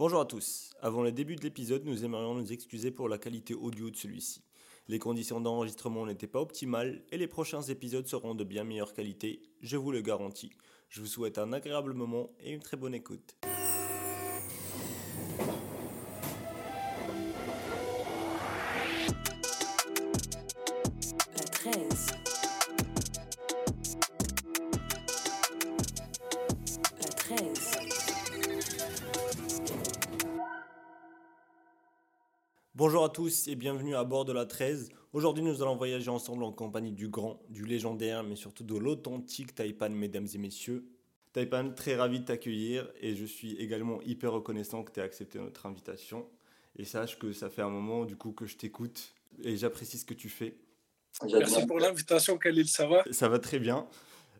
Bonjour à tous. Avant le début de l'épisode, nous aimerions nous excuser pour la qualité audio de celui-ci. Les conditions d'enregistrement n'étaient pas optimales et les prochains épisodes seront de bien meilleure qualité, je vous le garantis. Je vous souhaite un agréable moment et une très bonne écoute. Bonjour à tous et bienvenue à bord de la 13. Aujourd'hui, nous allons voyager ensemble en compagnie du grand, du légendaire, mais surtout de l'authentique Taipan, mesdames et messieurs. Taipan, très ravi de t'accueillir et je suis également hyper reconnaissant que tu aies accepté notre invitation. Et sache que ça fait un moment du coup que je t'écoute et j'apprécie ce que tu fais. Merci pour l'invitation, Khalil, ça va? Ça va très bien.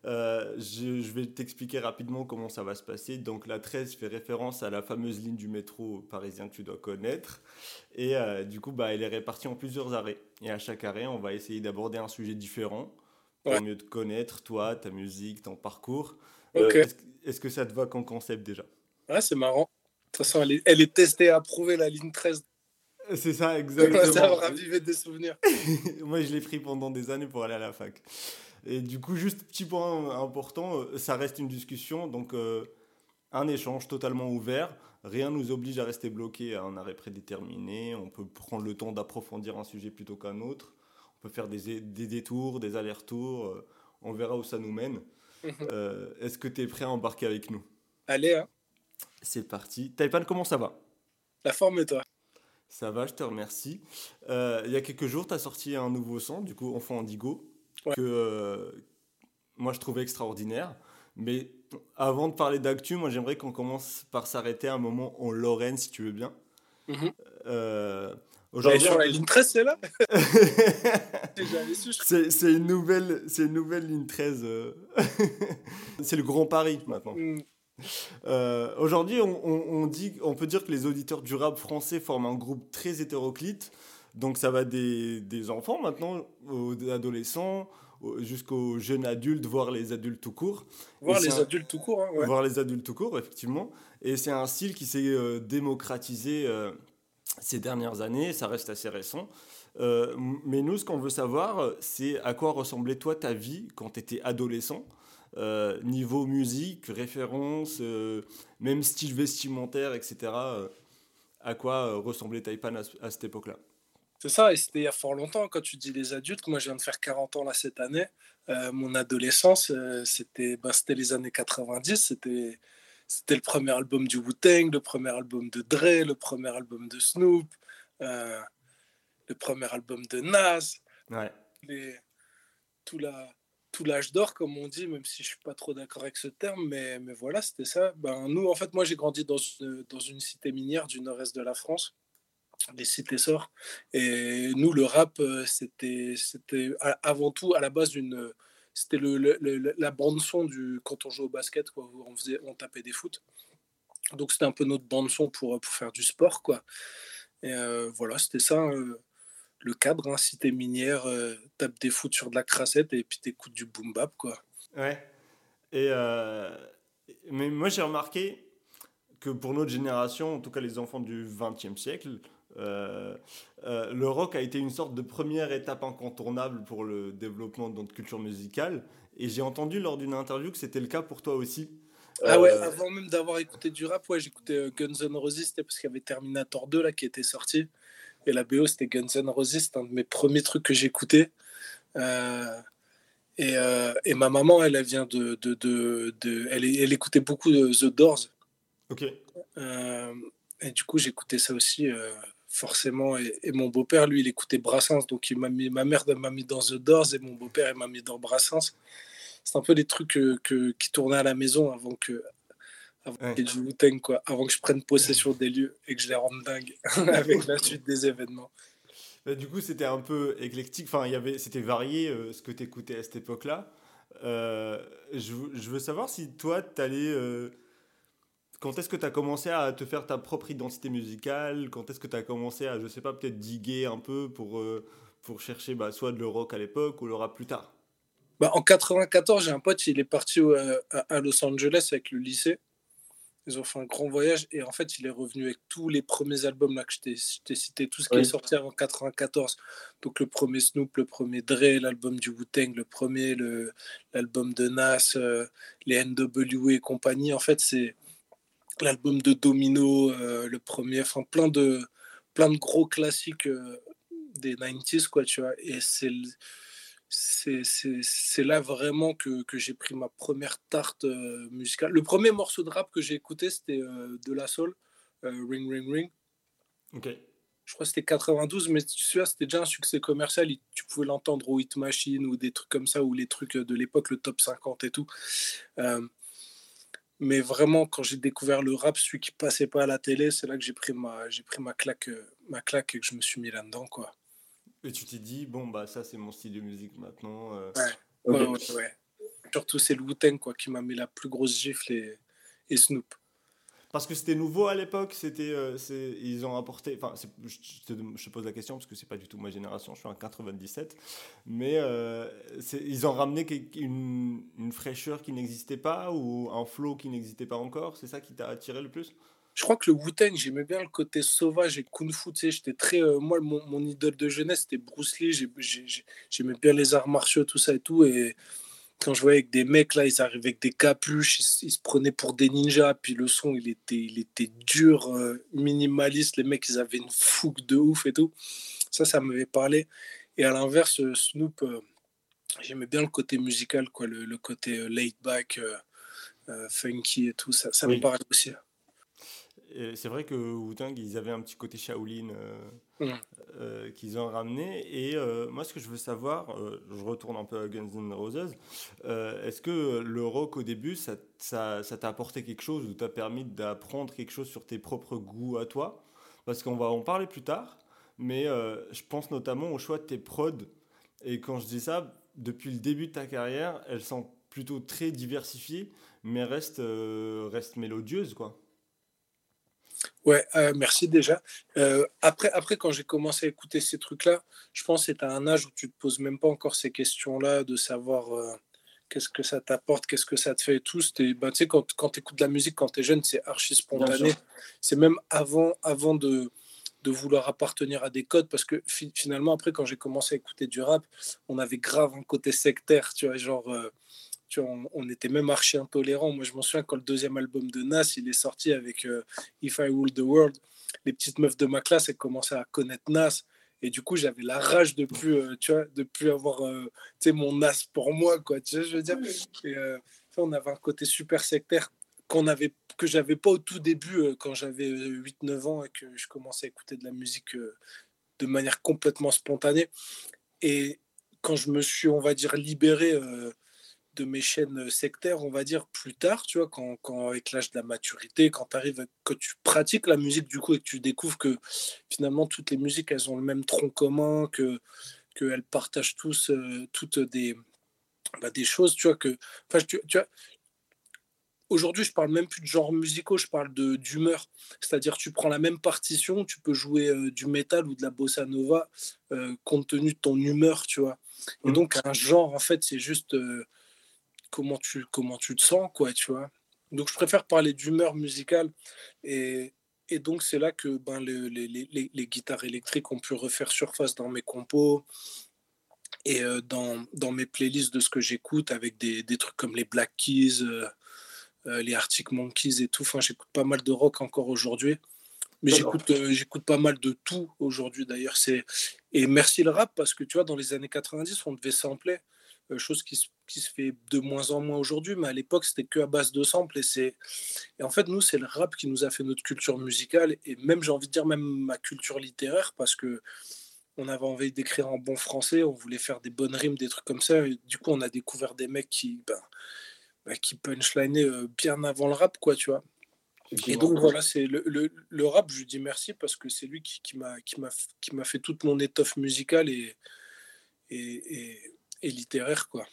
Euh, je, je vais t'expliquer rapidement comment ça va se passer. Donc la 13 fait référence à la fameuse ligne du métro parisien que tu dois connaître. Et euh, du coup, bah, elle est répartie en plusieurs arrêts. Et à chaque arrêt, on va essayer d'aborder un sujet différent pour Ouais. mieux te connaître, toi, ta musique, ton parcours. Ok. est-ce, est-ce que ça te va comme concept déjà? Ouais, c'est marrant. De toute façon, elle est, elle est testée et approuvée, la ligne 13. C'est ça, Ça va exactement. raviver des souvenirs. Moi, je l'ai pris pendant des années pour aller à la fac. Et du coup, juste petit point important, euh, ça reste une discussion, donc euh, un échange totalement ouvert. Rien ne nous oblige à rester bloqué à un arrêt prédéterminé. On peut prendre le temps d'approfondir un sujet plutôt qu'un autre. On peut faire des, des détours, des allers-retours. euh, on verra où ça nous mène. Euh, Est-ce que tu es prêt à embarquer avec nous? Allez, hein. C'est parti. Taipan, comment ça va? La forme et toi Ça va, je te remercie. Euh, il y a quelques jours, tu as sorti un nouveau son, du coup, Enfant Indigo, Ouais. que euh, moi je trouvais extraordinaire. Mais avant de parler d'actu, moi j'aimerais qu'on commence par s'arrêter un moment en Lorraine, si tu veux bien. Euh, Aujourd'hui, sur la ligne 13, c'est là c'est une, nouvelle- c'est une nouvelle ligne 13. euh. c'est le Grand Paris maintenant. Hmm, Euh, Aujourd'hui, on, on- on dit, on peut dire que les auditeurs du rap français forment un groupe très hétéroclite. Donc ça va des, des enfants maintenant, aux adolescents, au- jusqu'aux jeunes adultes, voire les adultes tout court. Voir les un- adultes tout court, hein, ouais. Voir les adultes tout court, effectivement. Et c'est un style qui s'est euh, démocratisé euh, ces dernières années, ça reste assez récent. Euh, mais nous, ce qu'on veut savoir, c'est à quoi ressemblait toi ta vie quand tu étais adolescent niveau musique, référence, même style vestimentaire, etc. à quoi ressemblait Taipan à, à cette époque-là? C'est ça, et c'était il y a fort longtemps, quand tu dis les adultes, moi je viens de faire 40 ans là cette année, Euh, mon adolescence, euh, c'était c'était les années 90, c'était c'était le premier album du Wu-Tang, le premier album de Dre, le premier album de Snoop, euh, le premier album de Nas, Ouais. les, tout la tout l'âge d'or comme on dit même si je suis pas trop d'accord avec ce terme mais, mais voilà c'était ça. Ben nous en fait moi j'ai grandi dans une, dans une cité minière du nord-est de la France les cités sort et nous le rap euh, c'était avant tout à la base d'une c'était le, la bande son du quand on jouait au basket quoi on faisait on tapait des foot donc c'était un peu notre bande son pour, pour faire du sport quoi et euh, voilà c'était ça euh, le cadre, hein, cité minière, euh, tape des foot sur de la crassette et puis t'écoutes du boom bap, quoi. Ouais. Et mais moi j'ai remarqué que pour notre génération, en tout cas les enfants du XXe siècle, euh, euh, le rock a été une sorte de première étape incontournable pour le développement de notre culture musicale. Et j'ai entendu lors d'une interview que c'était le cas pour toi aussi. Ah ouais, Euh, avant même d'avoir écouté du rap, ouais, j'écoutais Guns N' Roses, c'était parce qu'il y avait Terminator 2 là qui était sorti. Et la BO, c'était Guns N' Roses, c'était un de mes premiers trucs que j'écoutais. Et, et ma maman, elle, elle vient de. de, de, de- elle, elle écoutait beaucoup de The Doors. Ok. Et du coup, j'écoutais ça aussi, forcément. Et, et mon beau-père, lui, il écoutait Brassens. Donc, il m'a mis, ma mère m'a mis dans The Doors et mon beau-père, il m'a mis dans Brassens. C'est un peu les trucs que- que- qui tournaient à la maison avant que. Avant Ouais. Wu-Tang, quoi. Avant que je prenne possession des lieux et que je les rende dingues avec la suite des événements. Bah, du coup, c'était un peu éclectique. Enfin, il y avait, c'était varié euh, ce que tu écoutais à cette époque-là. Euh, je, veux- je veux savoir si toi, tu allais. Quand est-ce que tu as commencé à te faire ta propre identité musicale? Quand est-ce que tu as commencé à, je sais pas, peut-être diguer un peu pour, euh, pour chercher bah, soit de le rock à l'époque ou le rap plus tard? Bah, en 94, j'ai un pote, il est parti au- à, à Los Angeles avec le lycée. Ils ont fait un grand voyage et en fait, il est revenu avec tous les premiers albums là que je t'ai cité, tout ce qui est sorti avant 94. Donc le premier Snoop, le premier Dre, l'album du Wu-Tang, le premier, l'album de Nas, euh, les NWA et compagnie. En fait, c'est l'album de Domino, euh, le premier, enfin plein de, plein de gros classiques euh, des 90s, quoi, tu vois. Et c'est c'est là vraiment que, que j'ai pris ma première tarte euh, musicale. Le premier morceau de rap que j'ai écouté, c'était de la soul, Ring Ring Ring. Ok. Je crois que c'était 92, mais tu vois, c'était déjà un succès commercial. Tu pouvais l'entendre au Hit Machine ou des trucs comme ça, ou les trucs de l'époque, le top 50 et tout. Mais vraiment, quand j'ai découvert le rap, celui qui passait pas à la télé, c'est là que j'ai pris, ma, pris ma, claque, ma claque et que je me suis mis là-dedans, quoi. Et tu t'es dit, bon, bah ça, c'est mon style de musique maintenant. Euh. Ouais. ouais, ouais, Surtout, c'est le wu quoi, qui m'a mis la plus grosse gifle et, et Snoop. Parce que c'était nouveau à l'époque, c'était, euh, ils ont apporté. Enfin, je te, pose la question parce que c'est pas du tout ma génération, je suis en 97, mais euh, ils ont ramené une, fraîcheur qui n'existait pas ou un flow qui n'existait pas encore. C'est ça qui t'a attiré le plus? Je crois que le Wu-Tang, j'aimais bien le côté sauvage et kung fu. Tu sais, j'étais très. Euh, moi, mon, mon, idole de jeunesse, c'était Bruce Lee. J'aimais bien les arts martiaux, tout ça et tout. Et quand je voyais avec des mecs, là, ils arrivaient avec des capuches, ils, se prenaient pour des ninjas. Puis le son, il était, il était dur, euh, minimaliste. Les mecs, ils avaient une fougue de ouf et tout. Ça, ça m'avait parlé. Et à l'inverse, euh, Snoop, j'aimais bien le côté musical, quoi, le, côté laid back, funky et tout. Ça, ça me parlait aussi c'est vrai que Wu-Tang, ils avaient un petit côté Shaolin euh, euh, qu'ils ont ramené. Et euh, moi, ce que je veux savoir, je retourne un peu à Guns N' Roses, est-ce que le rock au début, ça, ça, t'a apporté quelque chose ou t'a permis d'apprendre quelque chose sur tes propres goûts à toi? Parce qu'on va en parler plus tard, mais je pense notamment au choix de tes prods. Et quand je dis ça, depuis le début de ta carrière, elles sont plutôt très diversifiées, mais restent, restent mélodieuses, quoi. Ouais, euh, merci déjà. Euh, après, après, quand j'ai commencé à écouter ces trucs-là, je pense que c'est à un âge où tu te poses même pas encore ces questions-là, de savoir euh, qu'est-ce que ça t'apporte, qu'est-ce que ça te fait et tout. Ben, tu sais, quand, quand tu écoutes de la musique, quand tu es jeune, c'est archi spontané. C'est même avant, avant de, de vouloir appartenir à des codes, parce que finalement, après, quand j'ai commencé à écouter du rap, on avait grave un côté sectaire, tu vois, genre on, était même archi intolérant. Moi, je m'en souviens quand le deuxième album de Nas, il est sorti avec euh, If I Rule the World. Les petites meufs de ma classe, elles commençaient à connaître Nas. Et du coup, j'avais la rage de plus, euh, tu vois, de plus avoir, euh, mon Nas pour moi, quoi. Tu sais, je veux dire. Et, on avait un côté super sectaire qu'on avait, que j'avais pas au tout début quand j'avais 8-9 ans et que je commençais à écouter de la musique de manière complètement spontanée. Et quand je me suis, on va dire, libéré de mes chaînes sectaires, on va dire, plus tard, tu vois, quand, quand avec l'âge de la maturité, quand tu arrives, que tu pratiques la musique, du coup, et que tu découvres que finalement, toutes les musiques, elles ont le même tronc commun, que qu'elles partagent tous euh, toutes des, bah, des choses, tu vois, que, enfin, tu, tu vois, Aujourd'hui, je parle même plus de genre musicaux, je parle de d'humeur. C'est-à-dire, tu prends la même partition, tu peux jouer euh, du métal ou de la bossa nova euh, compte tenu de ton humeur, tu vois. Et mmh. donc, un genre, en fait, c'est juste comment tu, comment tu te sens, quoi, tu vois. Donc, je préfère parler d'humeur musicale. Et, et donc, c'est là que ben, les, les, les, les, guitares électriques ont pu refaire surface dans mes compos et euh, dans, dans, mes playlists de ce que j'écoute avec des, des, trucs comme les Black Keys, euh, euh, les Arctic Monkeys et tout. Enfin, j'écoute pas mal de rock encore aujourd'hui. Mais j'écoute, j'écoute pas mal de tout aujourd'hui d'ailleurs. C'est... Et merci le rap parce que tu vois, dans les années 90, on devait sampler. Euh, chose qui se, qui se, fait de moins en moins aujourd'hui, mais à l'époque, c'était que à base de samples. Et, c'est... et en fait, nous, c'est le rap qui nous a fait notre culture musicale, et même, j'ai envie de dire, même ma culture littéraire, parce que on avait envie d'écrire en bon français, on voulait faire des bonnes rimes, des trucs comme ça. Et du coup, on a découvert des mecs qui, ben, ben qui punchlinaient euh, bien avant le rap, quoi, tu vois. Et donc voilà, c'est le, le, le, rap, je lui dis merci parce que c'est lui qui, qui m'a qui m'a fait toute mon étoffe musicale et, et, et littéraire, quoi.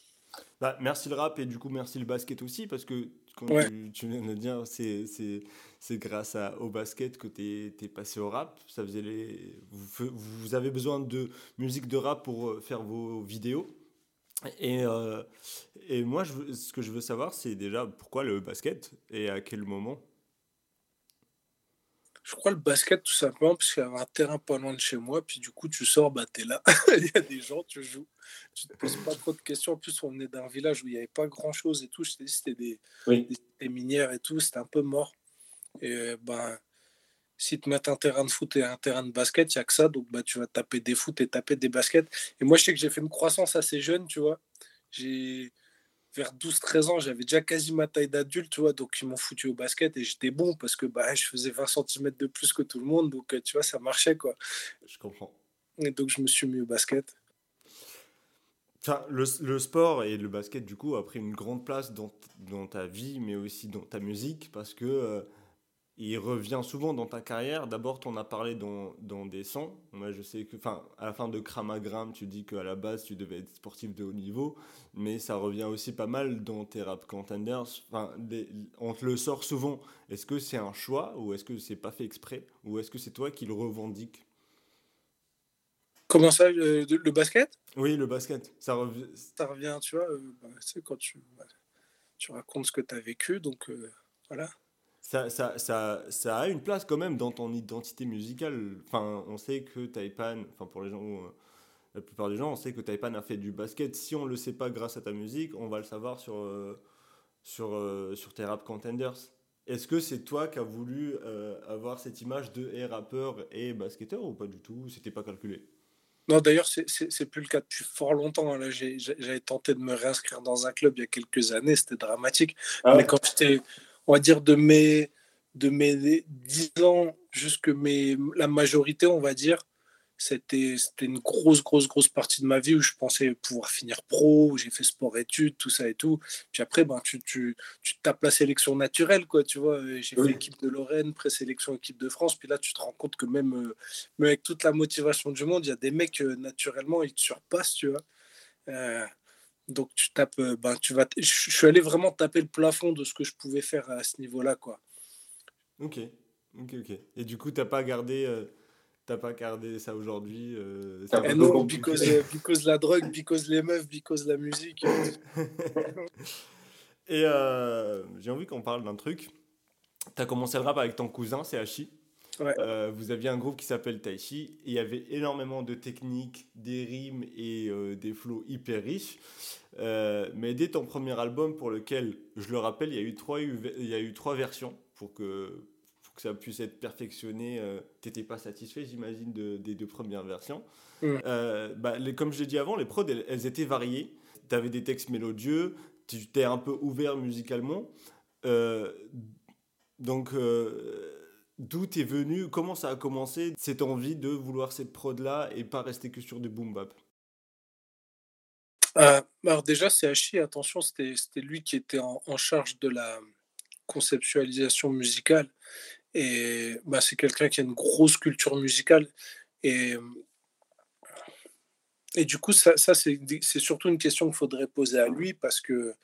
Bah, merci le rap et du coup merci le basket aussi parce que comme tu, viens de dire, c'est grâce à, au basket que tu es, passé au rap. Ça faisait les, vous, vous, avez besoin de musique de rap pour euh, faire vos vidéos. Et, euh, et moi, je, ce que je veux savoir, c'est déjà pourquoi le basket et à quel moment? Je crois le basket tout simplement parce qu'il y avait un terrain pas loin de chez moi. Puis du coup, tu sors, bah, tu es là. il y a des gens, tu joues. Tu te poses pas trop de questions. En plus, on venait d'un village où il n'y avait pas grand chose et tout. Je dit, c'était des, des, minières et tout. C'était un peu mort. Et ben, si tu mets un terrain de foot et un terrain de basket, il n'y a que ça. Donc bah, tu vas taper des foot et taper des baskets. Et moi, je sais que j'ai fait une croissance assez jeune, tu vois. J'ai vers 12-13 ans, j'avais déjà quasi ma taille d'adulte, tu vois, donc ils m'ont foutu au basket et j'étais bon parce que bah, je faisais 20 cm de plus que tout le monde, donc euh, tu vois, ça marchait, quoi. Je comprends. Et donc je me suis mis au basket. Enfin, le, le, sport et le basket, du coup, a pris une grande place dans, dans ta vie, mais aussi dans ta musique, parce que euh, il revient souvent dans ta carrière. D'abord, tu en as parlé dans, dans, des sons. Moi, je sais que, enfin, à la fin de Cramagram, tu dis qu'à la base, tu devais être sportif de haut niveau, mais ça revient aussi pas mal dans tes rap contenders. Enfin, on te le sort souvent. Est-ce que c'est un choix ou est-ce que c'est pas fait exprès? Ou est-ce que c'est toi qui le revendique Comment ça, le, basket? Oui, le basket. Ça, revient. ça revient, tu vois, euh, bah, quand tu, tu racontes ce que tu as vécu, donc euh, voilà ça, ça, ça, ça, a une place quand même dans ton identité musicale. Enfin, on sait que Taipan, enfin pour les gens, euh, la plupart des gens, on sait que Taipan a fait du basket. Si on le sait pas grâce à ta musique, on va le savoir sur, euh, sur, euh, sur tes rap contenders. Est-ce que c'est toi qui as voulu avoir cette image de et rappeur et basketteur ou pas du tout? C'était pas calculé? Non, d'ailleurs, c'est plus le cas depuis fort longtemps. Hein. J'avais tenté de me réinscrire dans un club il y a quelques années, c'était dramatique. Ah Mais quand j'étais on va dire, de mes, de mes 10 ans jusque mes, la majorité, on va dire, c'était une grosse, grosse, grosse partie de ma vie où je pensais pouvoir finir pro, où j'ai fait sport-études, tout ça et tout. Puis après, ben, tu, tu, tu tapes la sélection naturelle, quoi, tu vois. J'ai fait l'équipe de Lorraine, présélection équipe de France. Puis là, tu te rends compte que même, euh, même avec toute la motivation du monde, il y a des mecs, euh, naturellement, ils te surpassent, tu vois. Euh, donc tu tapes, euh, ben, tu vas, je suis allé vraiment taper le plafond de ce que je pouvais faire à ce niveau-là, quoi. Ok, ok, ok. Et du coup, t'as pas gardé, euh, t'as pas gardé ça aujourd'hui euh, eh Non, because, because, la drogue, because les meufs, because la musique. Et j'ai envie qu'on parle d'un truc. T'as commencé le rap avec ton cousin, c'est Hachi. Euh, vous aviez un groupe qui s'appelle Taichi et il y avait énormément de techniques, des rimes et euh, des flows hyper riches. Euh, mais dès ton premier album, pour lequel, je le rappelle, il y a eu trois, il y a eu trois versions pour que, pour que ça puisse être perfectionné. tu n'étais pas satisfait, j'imagine, de, des deux premières versions. Bah, les, comme je l'ai dit avant, les prods, elles, étaient variées. Tu avais des textes mélodieux, tu étais un peu ouvert musicalement. donc D'où est venu, comment ça a commencé cette envie de vouloir cette prod-là et pas rester que sur du boom bap? Euh, Alors déjà, c'est Hachi, attention, c'était lui qui était en, charge de la conceptualisation musicale. Et bah, c'est quelqu'un qui a une grosse culture musicale. Et, et du coup, ça, ça c'est surtout une question qu'il faudrait poser à lui parce que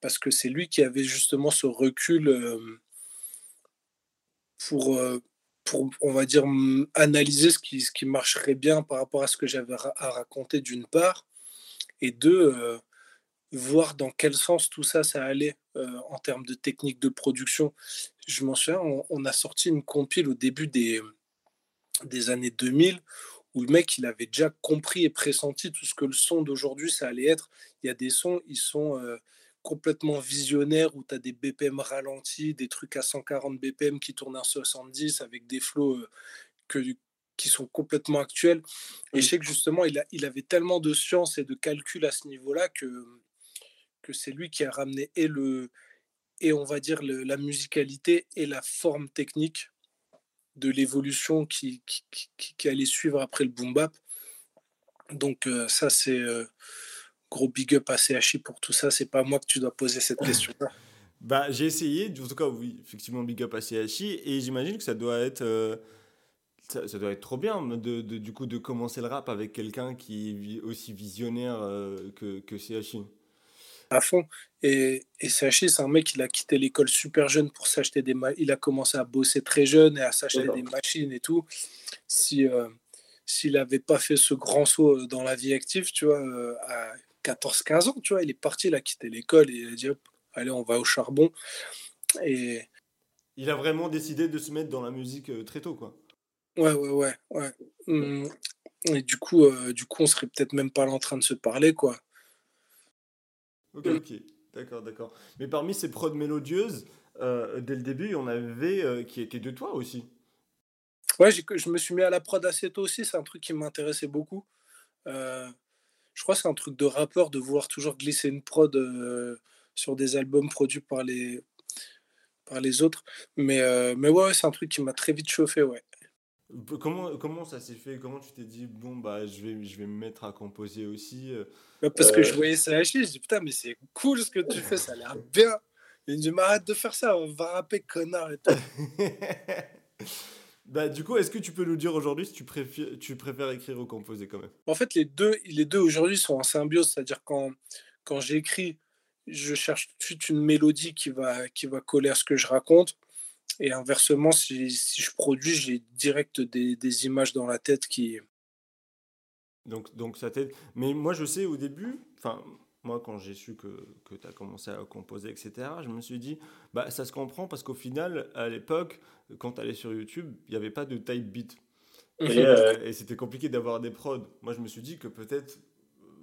parce que c'est lui qui avait justement ce recul. Euh, pour, euh, pour, on va dire, analyser ce qui, ce qui marcherait bien par rapport à ce que j'avais à raconter d'une part, et deux, euh, voir dans quel sens tout ça, ça allait euh, en termes de technique de production. Je m'en souviens, on, a sorti une compile au début des, des années 2000 où le mec, il avait déjà compris et pressenti tout ce que le son d'aujourd'hui, ça allait être. Il y a des sons, ils sont complètement visionnaire où tu as des BPM ralentis, des trucs à 140 BPM qui tournent à 70 avec des flots euh, que, qui sont complètement actuels. Et je sais que justement, il, a, il avait tellement de science et de calcul à ce niveau-là que, que c'est lui qui a ramené et, le, et on va dire la musicalité et la forme technique de l'évolution qui, qui, qui, allait suivre après le boom bap. Donc euh, ça, c'est... Euh, gros big up à CHI pour tout ça. C'est pas moi que tu dois poser cette question bah, j'ai essayé, en tout cas, oui, effectivement, big up à CHI. Et j'imagine que ça doit être. Euh, ça, doit être trop bien de, de, du coup de commencer le rap avec quelqu'un qui est aussi visionnaire euh, que, que CHI. À fond. Et, et CHI, c'est un mec, il a quitté l'école super jeune pour s'acheter des. Il a commencé à bosser très jeune et à s'acheter des machines et tout. Si. Euh, s'il n'avait pas fait ce grand saut dans la vie active, tu vois, à 14-15 ans, tu vois. Il est parti, il a quitté l'école il a dit, allez, on va au charbon. Et, Il a vraiment décidé de se mettre dans la musique euh, très tôt, quoi. Ouais, ouais, ouais, ouais. Mmh. Et du coup, euh, du coup, on serait peut-être même pas là en train de se parler, quoi. Ok, ok. D'accord, d'accord. Mais parmi ces prods mélodieuses, euh, dès le début, on avait euh, qui était de toi aussi. Ouais, je me suis mis à la prod assez tôt aussi, c'est un truc qui m'intéressait beaucoup. Euh, je crois que c'est un truc de rappeur de vouloir toujours glisser une prod euh, sur des albums produits par les, par les autres. Mais, euh, mais ouais, ouais, c'est un truc qui m'a très vite chauffé, ouais. Comment, comment ça s'est fait? Comment tu t'es dit, bon, bah, je vais, je vais me mettre à composer aussi euh, Ouais, Parce que je voyais ça lâcher, je dis putain, mais c'est cool ce que tu fais, ça a l'air bien. Il me dit, mais arrête de faire ça, va rapper, connard. Et tout. Bah, du coup, est-ce que tu peux nous dire aujourd'hui si tu préfères, tu préfères écrire ou composer quand même? En fait, les deux, les deux aujourd'hui sont en symbiose, c'est-à-dire quand, quand j'écris, je cherche tout de suite une mélodie qui va, qui va coller à ce que je raconte. Et inversement, si, si je produis, j'ai direct des, des images dans la tête qui. Donc, donc ça t'aide. Mais moi, je sais au début, enfin, moi, quand j'ai su que, que tu as commencé à composer, etc., je me suis dit, bah, ça se comprend parce qu'au final, à l'époque, quand tu allais sur YouTube, il n'y avait pas de type beat. Et, euh, et c'était compliqué d'avoir des prods. Moi, je me suis dit que peut-être,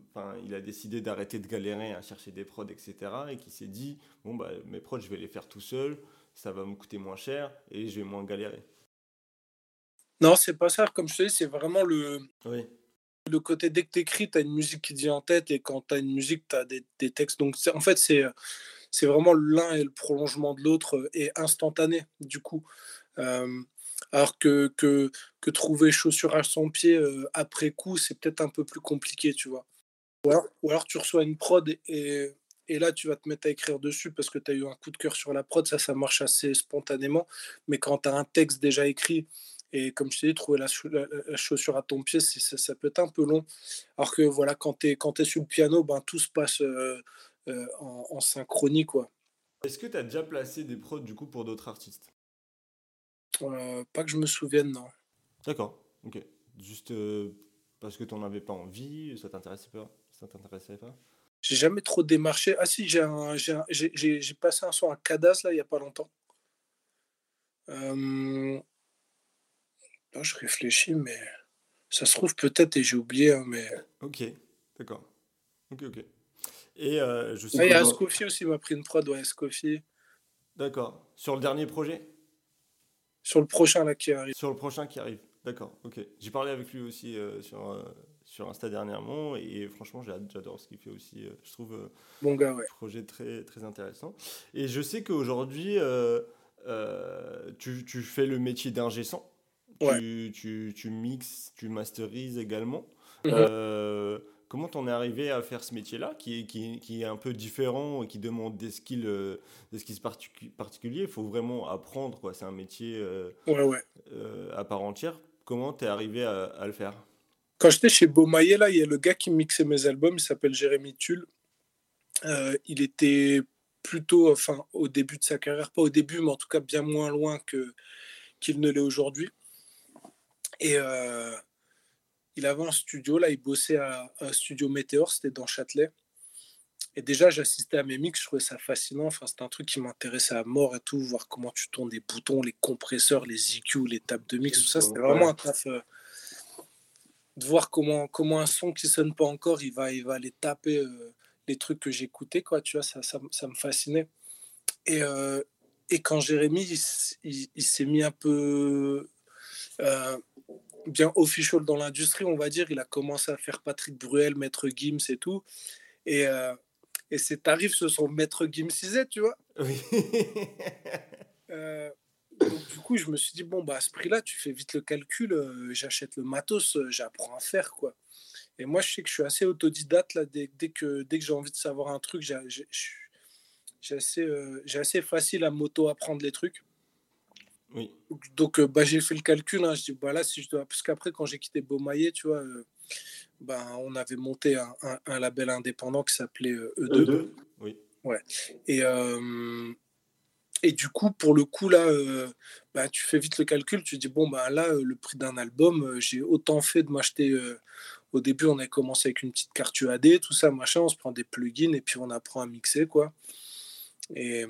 enfin, il a décidé d'arrêter de galérer à chercher des prods, etc., et qu'il s'est dit, bon, bah, mes prods, je vais les faire tout seul, ça va me coûter moins cher et je vais moins galérer. Non, c'est pas ça. Comme je te dis, c'est vraiment le, Oui, le côté dès que tu écris, tu as une musique qui te vient en tête et quand tu as une musique, tu as des, des textes. Donc, en fait, c'est c'est vraiment l'un et le prolongement de l'autre euh, et instantané, du coup. Euh, alors que, que, que trouver chaussure à son pied euh, après coup, c'est peut-être un peu plus compliqué, tu vois. Ou alors, ou alors tu reçois une prod et, et là, tu vas te mettre à écrire dessus parce que tu as eu un coup de cœur sur la prod. Ça, ça marche assez spontanément. Mais quand tu as un texte déjà écrit, et comme je t'ai dit, trouver la, chau- la- la chaussure à ton pied, c'est- ça, ça peut être un peu long. Alors que voilà, quand tu es, sur le piano, ben, tout se passe euh, euh, en, en synchronie. Quoi. Est-ce que tu as déjà placé des prods, du coup, pour d'autres artistes? Euh, pas que je me souvienne, non. D'accord, ok. Juste parce que tu n'en avais pas envie, ça t'intéressait pas? Ça t'intéressait pas? J'ai jamais trop démarché. Ah si, j'ai passé un son à Cadas, là, il y a pas longtemps. Euh, là, je réfléchis, mais ça se trouve peut-être et j'ai oublié. hein, mais... Ok, d'accord. Ok, ok. Et euh, je sais Ah, il y a Ascofi aussi, m'a pris une prod, ouais, Ascofi. D'accord. Sur le dernier projet? Sur le prochain, là, qui arrive. Sur le prochain qui arrive. D'accord, ok. J'ai parlé avec lui aussi euh, sur, euh, sur Insta dernièrement et franchement, j'adore ce qu'il fait aussi. euh, je trouve euh, Bon gars, ouais. projet très, très intéressant. Et je sais qu'aujourd'hui, tu, tu fais le métier d'ingé son. Ouais. Tu, tu, tu mixes, tu masterises également. Mhm. Euh, comment t'en es arrivé à faire ce métier-là, qui est, qui, qui est un peu différent et qui demande des skills, euh, des skills particu- particuliers? Il faut vraiment apprendre, quoi. C'est un métier euh, Ouais, ouais. euh, à part entière. Comment t'es arrivé à, à le faire? Quand j'étais chez Beaumaillé, là, il y a le gars qui mixait mes albums, il s'appelle Jérémy Tulle. Il était plutôt, enfin, au début de sa carrière, pas au début, mais en tout cas bien moins loin que qu'il ne l'est aujourd'hui. Et euh, il avait un studio, là, il bossait à un studio Météor, c'était dans Châtelet. Et déjà, j'assistais à mes mix, je trouvais ça fascinant. Enfin, c'était un truc qui m'intéressait à mort et tout, voir comment tu tournes des boutons, les compresseurs, les EQ, les tables de mix, tout ça. C'était vraiment un taf. euh, de voir comment, comment un son qui sonne pas encore, il va, il va aller taper euh, les trucs que j'écoutais, quoi, tu vois, ça, ça, ça me fascinait. Et, et quand Jérémy, il, s'est mis un peu bien official dans l'industrie, on va dire, il a commencé à faire Patrick Bruel, Maître Gims et tout. Et, euh, et ses tarifs se sont Maître Gimsisés, tu vois. Oui. Euh, donc, du coup, je me suis dit, bon, bah, à ce prix-là, tu fais vite le calcul, euh, j'achète le matos, j'apprends à faire, quoi. Et moi, je sais que je suis assez autodidacte, là, dès, dès que, dès que j'ai envie de savoir un truc, j'ai assez, assez facile à m'auto-apprendre les trucs. Oui. Donc, euh, bah, j'ai fait le calcul, hein, je dis, bah, là, si je dois... Parce qu'après, quand j'ai quitté Beaumaillé, tu vois, euh, ben, on avait monté un, un- un label indépendant qui s'appelait euh, E2. Oui. Et, euh, et du coup, pour le coup, là, euh, bah, tu fais vite le calcul. Tu dis, bon, bah, là, euh, le prix d'un album, euh, j'ai autant fait de m'acheter. euh, au début, on a commencé avec une petite carte UAD, tout ça, machin. On se prend des plugins et puis on apprend à mixer, quoi. Et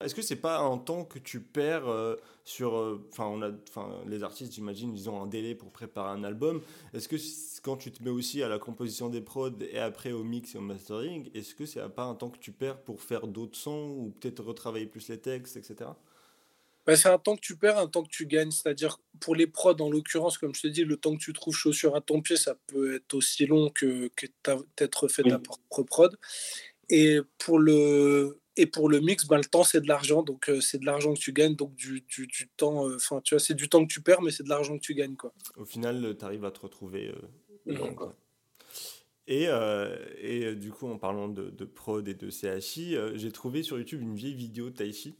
Est-ce que c'est pas un temps que tu perds euh, sur. euh, Enfin, on a, enfin, les artistes, j'imagine, ils ont un délai pour préparer un album. Est-ce que quand tu te mets aussi à la composition des prods et après au mix et au mastering, est-ce que c'est pas un temps que tu perds pour faire d'autres sons ou peut-être retravailler plus les textes, etc. bah, c'est un temps que tu perds, un temps que tu gagnes. C'est-à-dire, pour les prods, en l'occurrence, comme je te dis, le temps que tu trouves chaussure à ton pied, ça peut être aussi long que, que t'être fait ta propre prod. Et pour le, et pour le mix, ben, le temps, c'est de l'argent. Donc, euh, c'est de l'argent que tu gagnes. Donc, du, du, du temps, euh, enfin, tu vois, c'est du temps que tu perds, mais c'est de l'argent que tu gagnes, quoi. Au final, tu arrives à te retrouver. euh, quoi. Et, euh, et euh, du coup, en parlant de, de prod et de CHI, euh, j'ai trouvé sur YouTube une vieille vidéo de Taichi.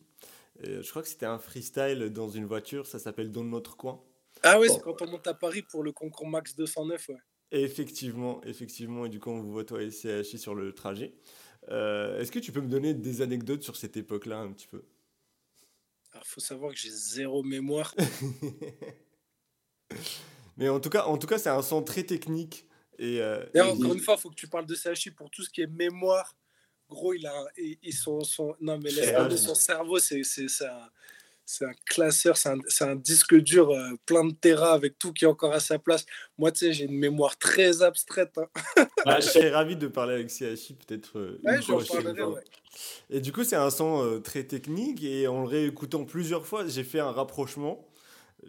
Euh, je crois que c'était un freestyle dans une voiture, ça s'appelle Dans notre coin. Ah ouais, c'est quand on monte à Paris pour le concours Max 209, ouais. Effectivement, effectivement, et du coup, on vous voit toi et CHI sur le trajet. Euh, Est-ce que tu peux me donner des anecdotes sur cette époque-là un petit peu? Alors, faut savoir que j'ai zéro mémoire. Mais en tout cas, en tout cas, c'est un son très technique. Et, euh, et- encore une fois, il faut que tu parles de CHI pour tout ce qui est mémoire. Gros, il a, ils sont, sont- non mais laisse Ah, son cerveau, c'est, c'est, c'est un, classeur, c'est un, disque dur euh, plein de terras avec tout qui est encore à sa place. Moi, tu sais, j'ai une mémoire très abstraite. hein. Ah, je serais ravi de parler avec CHI peut-être. euh, ouais. Et du coup, c'est un son euh, très technique et en le réécoutant plusieurs fois, j'ai fait un rapprochement.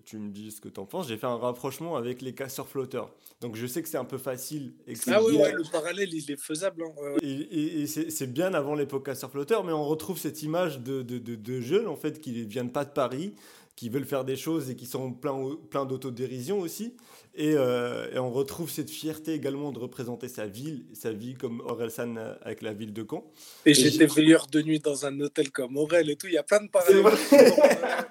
Tu me dis ce que tu en penses. J'ai fait un rapprochement avec les casseurs flotteurs. Donc je sais que c'est un peu facile et que c'est Ah bien- ouais, le parallèle, il est faisable. hein. Ouais, ouais. et, et- et c'est bien avant l'époque casseur flotteur, mais on retrouve cette image de, de, de- de jeunes en fait qui ne viennent pas de Paris, qui veulent faire des choses et qui sont plein, plein d'autodérision aussi. Et, euh, et on retrouve cette fierté également de représenter sa ville, sa vie comme Orelsan avec la ville de Caen. Et Et j'étais veilleur de nuit dans un hôtel comme Aurel et tout. Il y a plein de parallèles.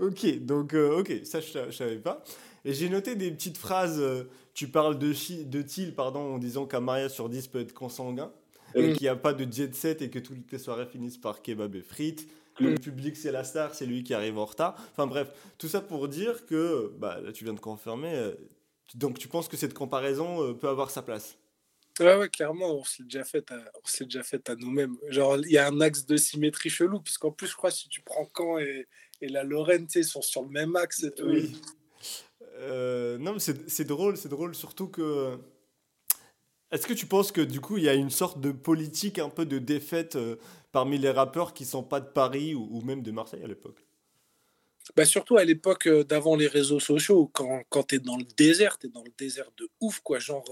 Ok, donc euh, ok, ça je, je savais pas. Et j'ai noté des petites phrases. euh, tu parles de, chi, de Thiel, pardon, en disant qu'un mariage sur 10 peut être consanguin, et Mm. qu'il n'y a pas de jet set et que toutes les soirées finissent par kebab et frites. que Le public c'est la star, c'est lui qui arrive en retard. Enfin bref, tout ça pour dire que, bah là tu viens de confirmer, euh, donc tu penses que cette comparaison euh, peut avoir sa place Ouais, ouais, clairement, on se l'est déjà fait à, on déjà fait à nous-mêmes. Genre, il y a un axe de symétrie chelou, parce qu'en plus, je crois, si tu prends Caen et, et la Lorraine, tu sais, ils sont sur le même axe et tout. Oui. Euh, non, mais c'est drôle, c'est drôle, surtout que. Est-ce que tu penses que du coup il y a une sorte de politique un peu de défaite euh, parmi les rappeurs qui sont pas de Paris ou, ou même de Marseille à l'époque? Bah, surtout à l'époque euh, d'avant les réseaux sociaux, quand, quand tu es dans le désert, tu es dans le désert de ouf, quoi. Genre,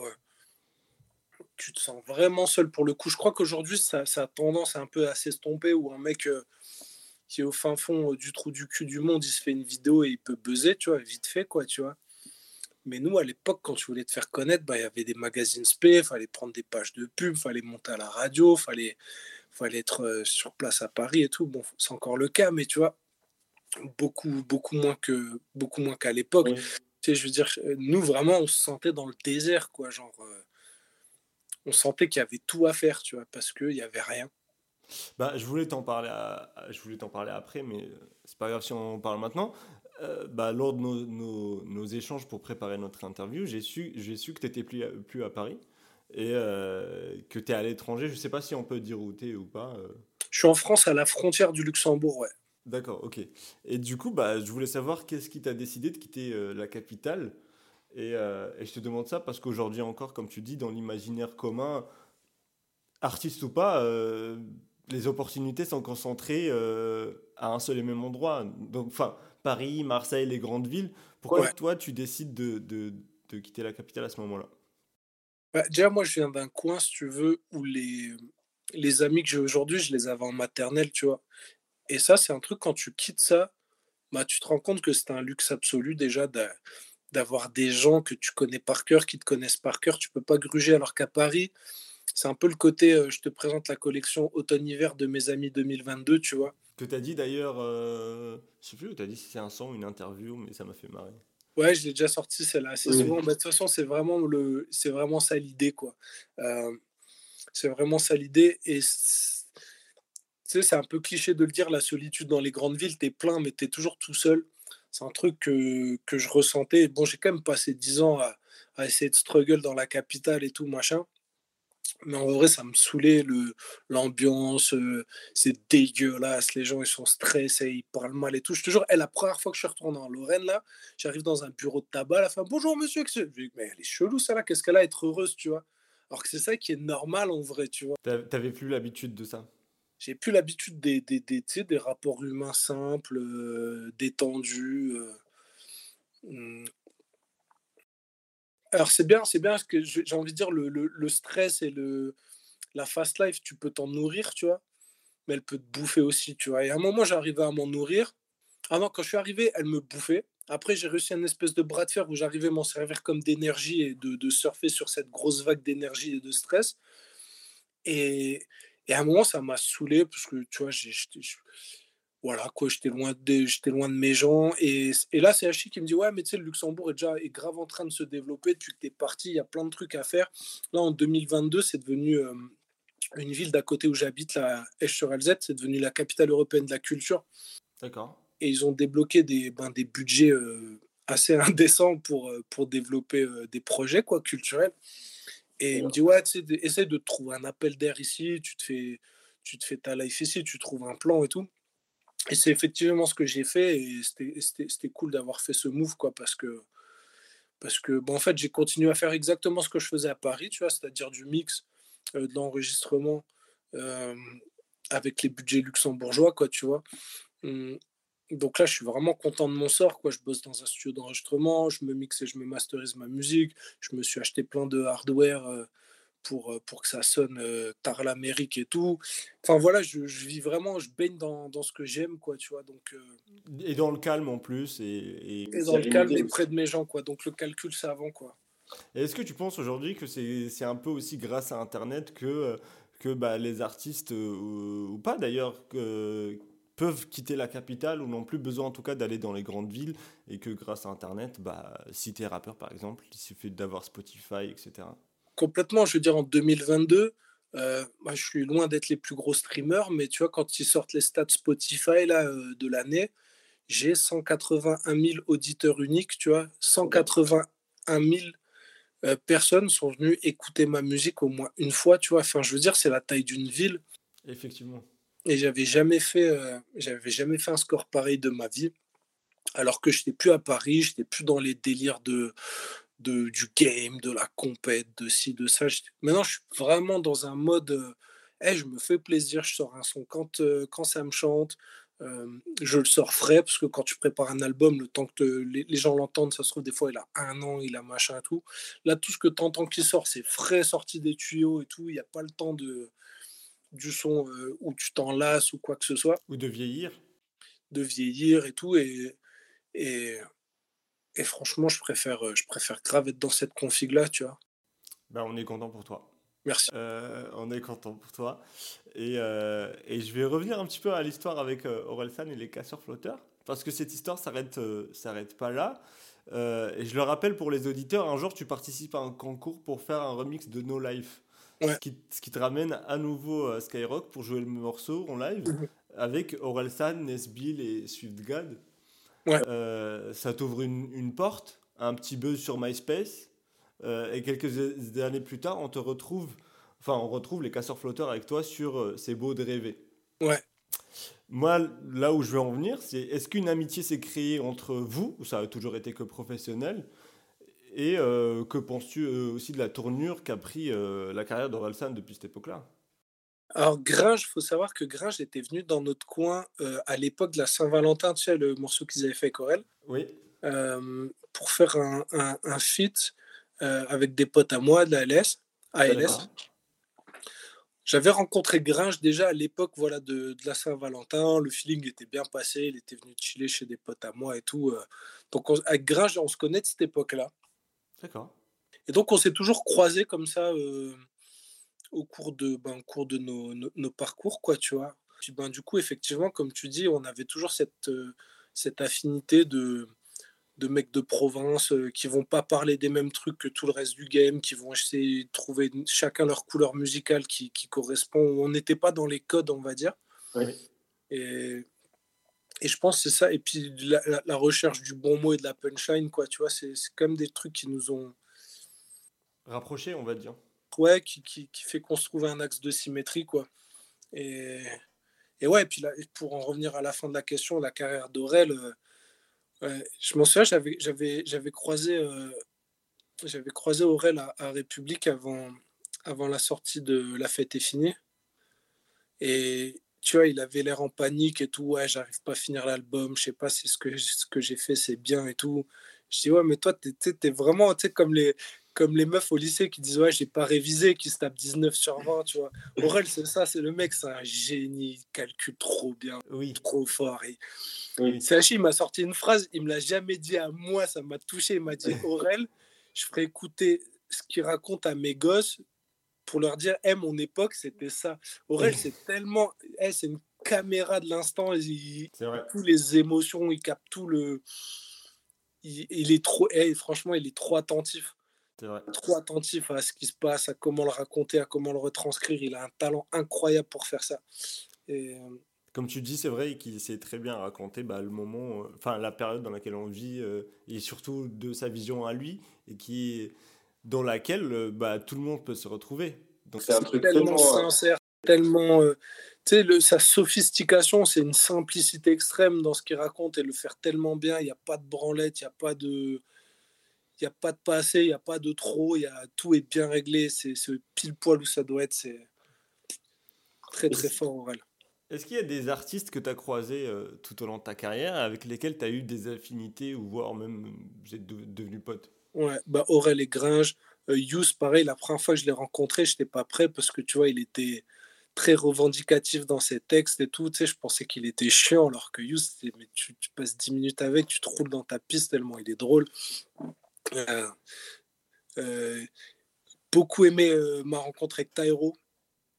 tu te sens vraiment seul pour le coup. Je crois qu'aujourd'hui, ça, ça a tendance un peu à s'estomper, où un mec euh, qui est au fin fond euh, du trou du cul du monde, il se fait une vidéo et il peut buzzer, tu vois, vite fait, quoi, tu vois. Mais nous, à l'époque, quand tu voulais te faire connaître, bah, il y avait des magazines spé, il fallait prendre des pages de pub, il fallait monter à la radio, il fallait, fallait être euh, sur place à Paris et tout. Bon, c'est encore le cas, mais tu vois, beaucoup, beaucoup moins que beaucoup moins qu'à l'époque. Oui. Tu sais, je veux dire, nous, vraiment, on se sentait dans le désert, quoi. Genre, euh, on sentait qu'il y avait tout à faire, tu vois, parce qu'il n'y avait rien. Bah, je voulais t'en parler, à- je voulais t'en parler après, mais c'est pas grave si on en parle maintenant. Euh, bah, lors de nos, nos- nos échanges pour préparer notre interview, j'ai su, j'ai su que tu n'étais plus, à- plus à Paris et euh, que tu es à l'étranger. Je sais pas si on peut dire où tu es ou pas. euh. Je suis en France, à la frontière du Luxembourg, ouais. D'accord, ok. Et du coup, bah, je voulais savoir qu'est-ce qui t'a décidé de quitter la capitale. Et, euh, et je te demande ça parce qu'aujourd'hui encore, comme tu dis, dans l'imaginaire commun, artiste ou pas, euh, les opportunités sont concentrées euh, à un seul et même endroit. Donc, enfin, Paris, Marseille, les grandes villes. Pourquoi Ouais. toi, tu décides de, de, de quitter la capitale à ce moment-là? Bah, déjà, moi, je viens d'un coin, si tu veux, où les, les amis que j'ai aujourd'hui, je les avais en maternelle, tu vois. Et ça, c'est un truc, quand tu quittes ça, bah, tu te rends compte que c'est un luxe absolu déjà d'avoir des gens que tu connais par cœur, qui te connaissent par cœur. Tu peux pas gruger, alors qu'à Paris, c'est un peu le côté, euh, je te présente la collection automne-hiver de mes amis 2022, tu vois. Que tu as dit d'ailleurs, euh, je sais plus où tu as dit si c'est un son ou une interview, mais ça m'a fait marrer. Ouais, je l'ai déjà sorti celle-là assez Oui. souvent. Bah, de toute façon, c'est vraiment, le, c'est vraiment ça l'idée, quoi. Euh, c'est vraiment ça l'idée. Et c'est- tu sais, c'est un peu cliché de le dire, la solitude dans les grandes villes, t'es plein, mais t'es toujours tout seul. C'est un truc que, je ressentais. Bon, j'ai quand même passé 10 ans à, à essayer de struggle dans la capitale et tout, machin. Mais en vrai, ça me saoulait l'ambiance, euh, c'est dégueulasse, les gens ils sont stressés, ils parlent mal et tout. Je te jure, la première fois que je suis retourné en Lorraine, là, j'arrive dans un bureau de tabac, la femme, bonjour monsieur, mais elle est chelou ça là, qu'est-ce qu'elle a à être heureuse, tu vois? Alors que c'est ça qui est normal en vrai, tu vois. T'avais plus l'habitude de ça? J'ai plus l'habitude des, des, rapports humains simples, euh, détendus. Euh, hmm, alors c'est bien, c'est bien parce que j'ai envie de dire le, le, stress et le la fast life, tu peux t'en nourrir, tu vois, mais elle peut te bouffer aussi, tu vois. Et à un moment, j'arrivais à m'en nourrir. Ah non, quand je suis arrivé, elle me bouffait. Après, j'ai réussi un espèce de bras de fer où j'arrivais à m'en servir comme d'énergie et de, de, surfer sur cette grosse vague d'énergie et de stress. Et, et à un moment, ça m'a saoulé parce que, tu vois, j'ai voilà, quoi, j'étais loin, de, j'étais loin de mes gens. Et, et là, c'est Hachi qui me dit Ouais, mais tu sais, le Luxembourg est déjà est grave en train de se développer depuis que tu es parti. Il y a plein de trucs à faire. Là, en 2022, c'est devenu euh, une ville d'à côté où j'habite, la Esch-sur-Alzette, c'est devenu la capitale européenne de la culture. D'accord. Et ils ont débloqué des, ben, des budgets euh, assez indécents pour, pour développer des projets quoi, culturels. Et il me dit Ouais, tu sais, essaye de trouver un appel d'air ici, tu te fais. Tu te fais ta life ici, tu trouves un plan et tout. Et c'est effectivement ce que j'ai fait et c'était cool d'avoir fait ce move, quoi, parce que, parce que bon, en fait, j'ai continué à faire exactement ce que je faisais à Paris, tu vois, c'est-à-dire du mix, euh, de l'enregistrement euh, avec les budgets luxembourgeois, quoi, tu vois. Donc là, je suis vraiment content de mon sort, quoi. Je bosse dans un studio d'enregistrement, je me mixe et je me masterise ma musique, je me suis acheté plein de hardware. Euh, pour, euh, pour que ça sonne euh, tard l'Amérique et tout. Enfin voilà, je, je, vis vraiment, je baigne dans, dans ce que j'aime, quoi, tu vois. Donc, euh, et dans le calme en plus. Et, et, dans le calme et près de mes gens, quoi. Donc le calcul, c'est avant, quoi. Est-ce que tu penses aujourd'hui que c'est un peu aussi grâce à Internet que, que bah, les artistes, ou, pas d'ailleurs, peuvent quitter la capitale ou n'ont plus besoin en tout cas d'aller dans les grandes villes et que grâce à Internet, bah, si tu es rappeur par exemple, il suffit d'avoir Spotify, etc complètement. Je veux dire, en 2022, euh, moi, je suis loin d'être les plus gros streamers, mais tu vois, quand ils sortent les stats Spotify là, euh, de l'année, j'ai 181 000 auditeurs uniques, tu vois. 181 000 euh, personnes sont venues écouter ma musique au moins une fois, tu vois. Enfin, je veux dire, c'est la taille d'une ville. Effectivement. Et j'avais jamais fait, fait un score pareil de ma vie. Alors que je n'étais plus à Paris, je n'étais plus dans les délires de, du game, de la compète, de ci, de ça. Maintenant, je suis vraiment dans un mode, euh, je me fais plaisir, je sors un son quand, euh, ça me chante. Euh, je le sors frais parce que quand tu prépares un album, le temps que les, gens l'entendent, ça se trouve des fois il a un an, il a machin et tout. Là, tout ce que tu entends qui sort, c'est frais, sorti des tuyaux et tout. Il n'y a pas le temps de, du son où tu t'en lasses ou quoi que ce soit. Ou de vieillir. De vieillir et tout. Et, et, et franchement, je préfère, euh, je préfère grave être dans cette config-là, tu vois. Ben, on est content pour toi. Merci. Euh, on est content pour toi. Et, euh, et, je vais revenir un petit peu à l'histoire avec Orelsan et les casseurs flotteurs. Parce que cette histoire s'arrête s'arrête pas là. et je le rappelle pour les auditeurs, un jour tu participes à un concours pour faire un remix de No Life. Ce, qui, ce, qui, te ramène à nouveau à Skyrock pour jouer le morceau en live mhm. avec Orelsan, Nesbill et Swiftgad. Euh, ça t'ouvre une, une, porte, un petit buzz sur MySpace, euh, et quelques années plus tard, on te retrouve, enfin, on retrouve les casseurs flotteurs avec toi sur euh, C'est beau de rêver. Ouais. Moi, là où je veux en venir, c'est est-ce qu'une amitié s'est créée entre vous, ou ça a toujours été que professionnel, et que penses-tu aussi de la tournure qu'a pris la carrière d'Orelsan depuis cette époque-là? Alors Gringe, il faut savoir que Gringe était venu dans notre coin euh, à l'époque de la Saint-Valentin, tu sais, le morceau qu'ils avaient fait avec Aurel. Oui. Euh, pour faire un, un, feat euh, avec des potes à moi de la LS, ALS. J'avais rencontré Gringe déjà à l'époque voilà, de, de la Saint-Valentin. Le feeling était bien passé. Il était venu chiller chez des potes à moi et tout. Donc avec Gringe, on se connaît de cette époque-là. D'accord. Et donc on s'est toujours croisés comme ça au cours de, ben, cours de nos, nos, parcours, quoi, tu vois. Puis, ben, du coup, effectivement, comme tu dis, on avait toujours cette, euh, cette affinité de, de mecs de province euh, qui vont pas parler des mêmes trucs que tout le reste du game, qui vont essayer de trouver chacun leur couleur musicale qui, qui correspond. On n'était pas dans les codes, on va dire. Et, et je pense que c'est ça. Et puis la, la, recherche du bon mot et de la punchline, quoi, tu vois, c'est comme des trucs qui nous ont... Rapprochés, on va dire. ouais, qui, qui, qui fait qu'on se trouve un axe de symétrie, quoi. Et, et ouais, et puis là, pour en revenir à la fin de la question, la carrière d'Aurel, euh, je m'en souviens, j'avais, j'avais, j'avais croisé, euh, j'avais croisé Aurel à, à République avant, avant la sortie de La fête est finie. Et tu vois, il avait l'air en panique et tout. Ouais, j'arrive pas à finir l'album. Je sais pas si ce que, ce que j'ai fait, c'est bien et tout. Je dis, ouais, mais toi, t'es, t'es, t'es vraiment comme les, comme les meufs au lycée qui disent, ouais, j'ai pas révisé, qui se tapent 19 sur 20, tu vois. Aurel, c'est ça, c'est le mec, c'est un génie, il calcule trop bien, Oui. trop fort. Et... Oui. Sachi, il m'a sorti une phrase, il me l'a jamais dit à moi, ça m'a touché. Il m'a dit, Aurel, je ferai écouter ce qu'il raconte à mes gosses pour leur dire, hey, mon époque, c'était ça. Aurel, c'est tellement, hey, c'est une caméra de l'instant, il, tous les émotions, il capte tout le. Il, il est trop, hey, franchement, il est trop attentif, vrai. trop attentif à ce qui se passe, à comment le raconter, à comment le retranscrire. Il a un talent incroyable pour faire ça. Et, euh, Comme tu dis, c'est vrai qu'il sait très bien raconter bah, le moment, euh, enfin la période dans laquelle on vit, euh, et surtout de sa vision à lui, et qui dans laquelle euh, bah, tout le monde peut se retrouver. Donc C'est un truc tellement tellement. sincère, tellement. euh, tu sais, le- sa sophistication, c'est une simplicité extrême dans ce qu'il raconte et le faire tellement bien. Il n'y a pas de branlette, il n'y a pas de. Il n'y a pas de pas assez, il n'y a pas de trop, il y a, tout est bien réglé, c'est pile poil où ça doit être, c'est très très fort Aurel. Est-ce qu'il y a des artistes que tu as croisés euh, tout au long de ta carrière avec lesquels tu as eu des affinités ou voire même vous êtes de- devenus potes? Ouais, bah Aurel et Gringe. Euh, Yous, pareil, la première fois que je l'ai rencontré, je n'étais pas prêt parce que tu vois, il était très revendicatif dans ses textes et tout. Tu sais, je pensais qu'il était chiant, alors que Yous, mais tu, tu passes 10 minutes avec, tu te roules dans ta piste tellement il est drôle. Euh, euh, beaucoup aimé euh, ma rencontre avec Tyro.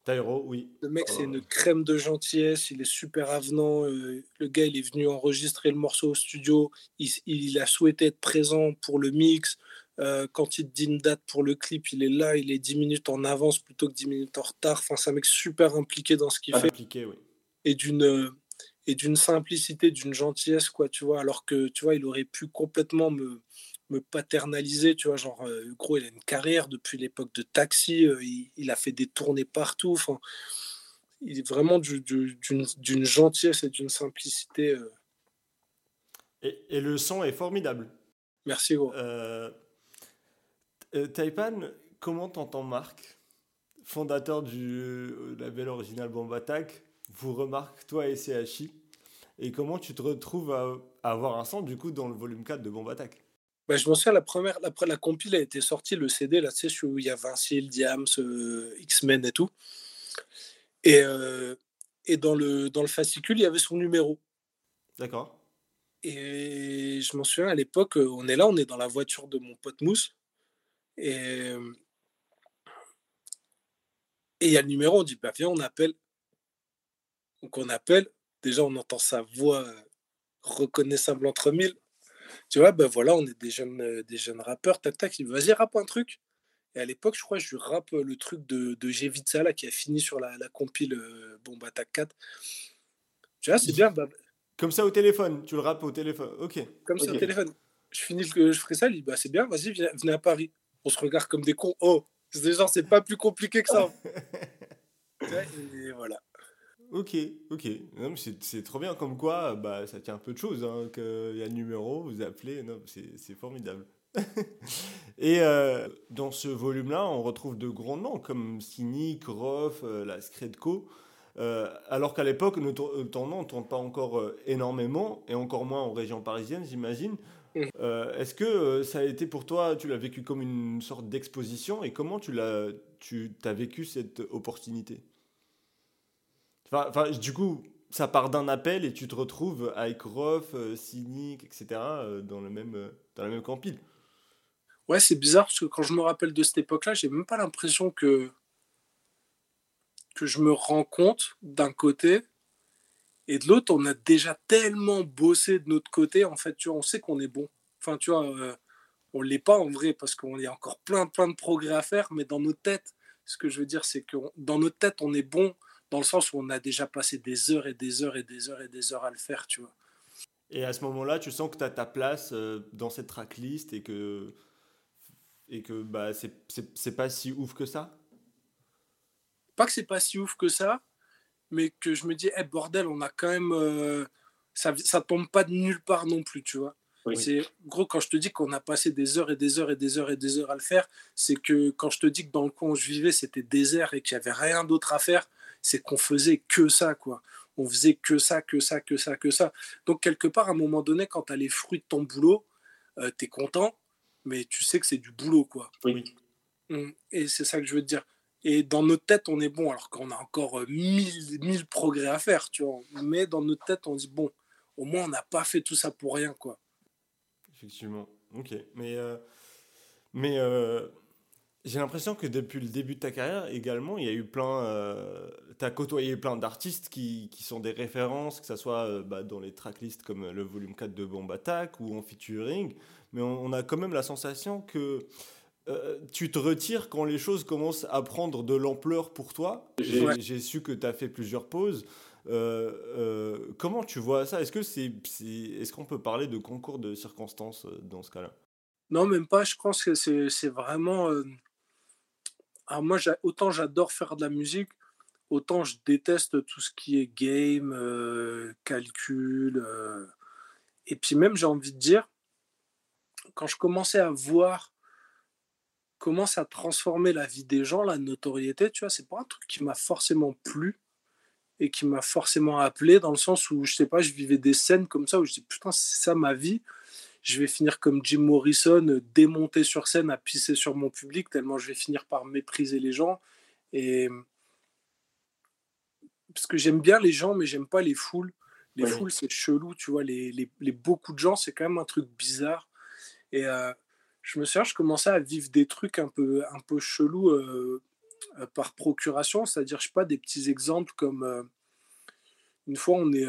Tyro, oui. Le mec, c'est Oh. une crème de gentillesse, il est super avenant. euh, le gars, il est venu enregistrer le morceau au studio. Il, il a souhaité être présent pour le mix. Euh, quand il dit une date pour le clip, il est là, il est 10 minutes en avance plutôt que 10 minutes en retard. Enfin, c'est un mec super impliqué dans ce qu'il fait Impliqué, oui. et d'une euh, et d'une simplicité, d'une gentillesse, quoi, tu vois. Alors que, tu vois, il aurait pu complètement me, me paternaliser, tu vois. Genre, euh, gros, il a une carrière depuis l'époque de Taxi, il, il a fait des tournées partout. Enfin, il est vraiment du- du- d'une d'une gentillesse et d'une simplicité. euh. Et, et le son est formidable. Merci, gros. Euh, euh, Taipan, comment t'entends Marc, fondateur du euh, label original Bomb Attack, vous remarque, toi et CHI, et comment tu te retrouves à, à avoir un son du coup dans le volume 4 de Bomb Attack? Bah, je m'en souviens, la première, après la compile a été sortie, le CD, là, tu sais, où il y a Vinci, Diams, euh, X-Men et tout. Et, euh, et dans, le, dans le fascicule, il y avait son numéro. D'accord Et je m'en souviens, à l'époque, on est là, on est dans la voiture de mon pote Mousse. Et et il y a le numéro, on dit, bah viens, on appelle. Donc on appelle, déjà on entend sa voix euh, reconnaissable entre mille. Tu vois, ben voilà, on est des jeunes, euh, des jeunes rappeurs, tac tac, il dit, vas-y, rappe un truc. Et à l'époque, je crois, je lui rappe euh, le truc de, de Gevitsa, là, qui a fini sur la, la compile euh, Bomb Attack 4. Tu vois, c'est bien, bah, Comme ça au téléphone, tu le rappes au téléphone, ok. comme ça au téléphone. Je finis je ferai ça, il dit, bah c'est bien, vas-y, viens- venez à Paris. On se regarde comme des cons. Oh, gens, c'est pas plus compliqué que ça. Et voilà. Ok, ok. C'est trop bien, comme quoi bah, ça tient un peu de choses, hein, qu'il y a le numéro, vous appelez, c'est formidable. Et euh, dans ce volume-là, on retrouve de grands noms comme Cynic, Roth, euh, la Scredco, euh, alors qu'à l'époque, ne tour- euh, ton nom ne tourne pas encore euh, énormément, et encore moins en région parisienne, j'imagine. Euh, Est-ce que euh, ça a été pour toi, tu l'as vécu comme une sorte d'exposition, et comment tu l'as, tu as vécu cette opportunité? Enfin, du coup, ça part d'un appel et tu te retrouves avec Roth, euh, Cynic, etc. dans, le même, dans la même campile. Ouais, c'est bizarre parce que quand je me rappelle de cette époque-là, j'ai même pas l'impression que, que je me rends compte d'un côté et de l'autre, on a déjà tellement bossé de notre côté. En fait, tu vois, on sait qu'on est bon. Enfin, tu vois, euh, on l'est pas en vrai parce qu'on a encore plein, plein de progrès à faire, mais dans nos têtes, ce que je veux dire, c'est que on- dans nos têtes, on est bon dans le sens où on a déjà passé des heures et des heures et des heures et des heures à le faire, tu vois. Et à ce moment-là, tu sens que tu as ta place euh, dans cette tracklist et que, et que bah, c'est pas si ouf que ça? Pas que c'est pas si ouf que ça, mais que je me dis, hey, bordel, on a quand même. Euh, ça, ça tombe pas de nulle part non plus, tu vois. C'est gros quand je te dis qu'on a passé des heures et des heures et des heures et des heures à le faire, c'est que quand je te dis que dans le coin où je vivais c'était désert et qu'il y avait rien d'autre à faire, c'est qu'on faisait que ça quoi. On faisait que ça, que ça, que ça, que ça. Donc quelque part à un moment donné quand tu as les fruits de ton boulot, euh, tu es content, mais tu sais que c'est du boulot quoi. Oui. Hum, et c'est ça que je veux te dire. Et dans notre tête, on est bon, alors qu'on a encore euh, mille, mille progrès à faire, tu vois. Mais dans notre tête, on dit, bon, au moins, on n'a pas fait tout ça pour rien, quoi. Effectivement. Ok. Mais, euh, mais euh, j'ai l'impression que depuis le début de ta carrière, également, il y a eu plein. tu as côtoyé plein d'artistes qui, qui, sont des références, que ce soit bah, dans les tracklists comme le volume 4 de Bomb Attack ou en featuring. Mais on a quand même la sensation que euh, tu te retires quand les choses commencent à prendre de l'ampleur pour toi. J'ai su que tu as fait plusieurs pauses. Euh, euh, comment tu vois ça? Est-ce que c'est, est, qu'on peut parler de concours de circonstances dans ce cas-là? Non, même pas. Je pense que c'est vraiment. Alors moi, autant j'adore faire de la musique, autant je déteste tout ce qui est game, calcul. Et puis même, j'ai envie de dire, quand je commençais à voir comment ça transformait la vie des gens, la notoriété, tu vois, c'est pas un truc qui m'a forcément plu et qui m'a forcément appelé dans le sens où, je sais pas, je vivais des scènes comme ça où je dis, putain, c'est ça ma vie. Je vais finir comme Jim Morrison, démonté sur scène à pisser sur mon public, tellement je vais finir par mépriser les gens. Et parce que j'aime bien les gens, mais j'aime pas les foules. Les foules, c'est chelou, tu vois. Les, les, les, beaucoup de gens, c'est quand même un truc bizarre. Et euh, je me souviens, je commençais à vivre des trucs un peu, un peu chelous euh, euh, par procuration, c'est-à-dire, je sais pas, des petits exemples comme euh, une fois, on est,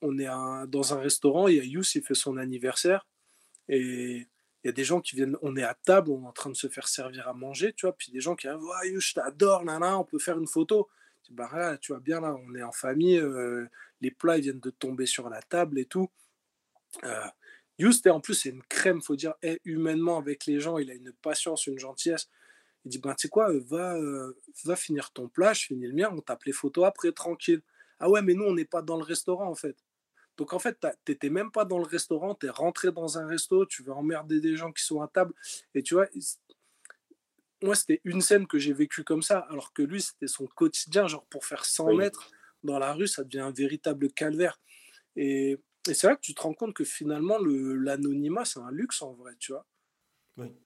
on est dans un restaurant, il y a Yous, il fait son anniversaire, et il y a des gens qui viennent, on est à table, on est en train de se faire servir à manger, tu vois, puis des gens qui arrivent, oh, t'adore, là, là, on peut faire une photo. Bah, tu vois bien, là, on est en famille, les plats ils viennent de tomber sur la table et tout. Just, en plus, c'est une crème, faut dire, est humainement avec les gens, il a une patience, une gentillesse. Il dit, ben, tu sais quoi, euh, va, euh, va finir ton plat, je finis le mien, on tape les photos après, tranquille. Ah ouais, mais nous, on n'est pas dans le restaurant, en fait. Donc, en fait, tu n'étais même pas dans le restaurant, tu es rentré dans un resto, tu veux emmerder des gens qui sont à table. Et tu vois, moi, c'était une scène que j'ai vécue comme ça, alors que lui, c'était son quotidien. Genre, pour faire 100 mètres dans la rue, ça devient un véritable calvaire. Et et c'est là que tu te rends compte que finalement, l'anonymat, c'est un luxe en vrai, tu vois.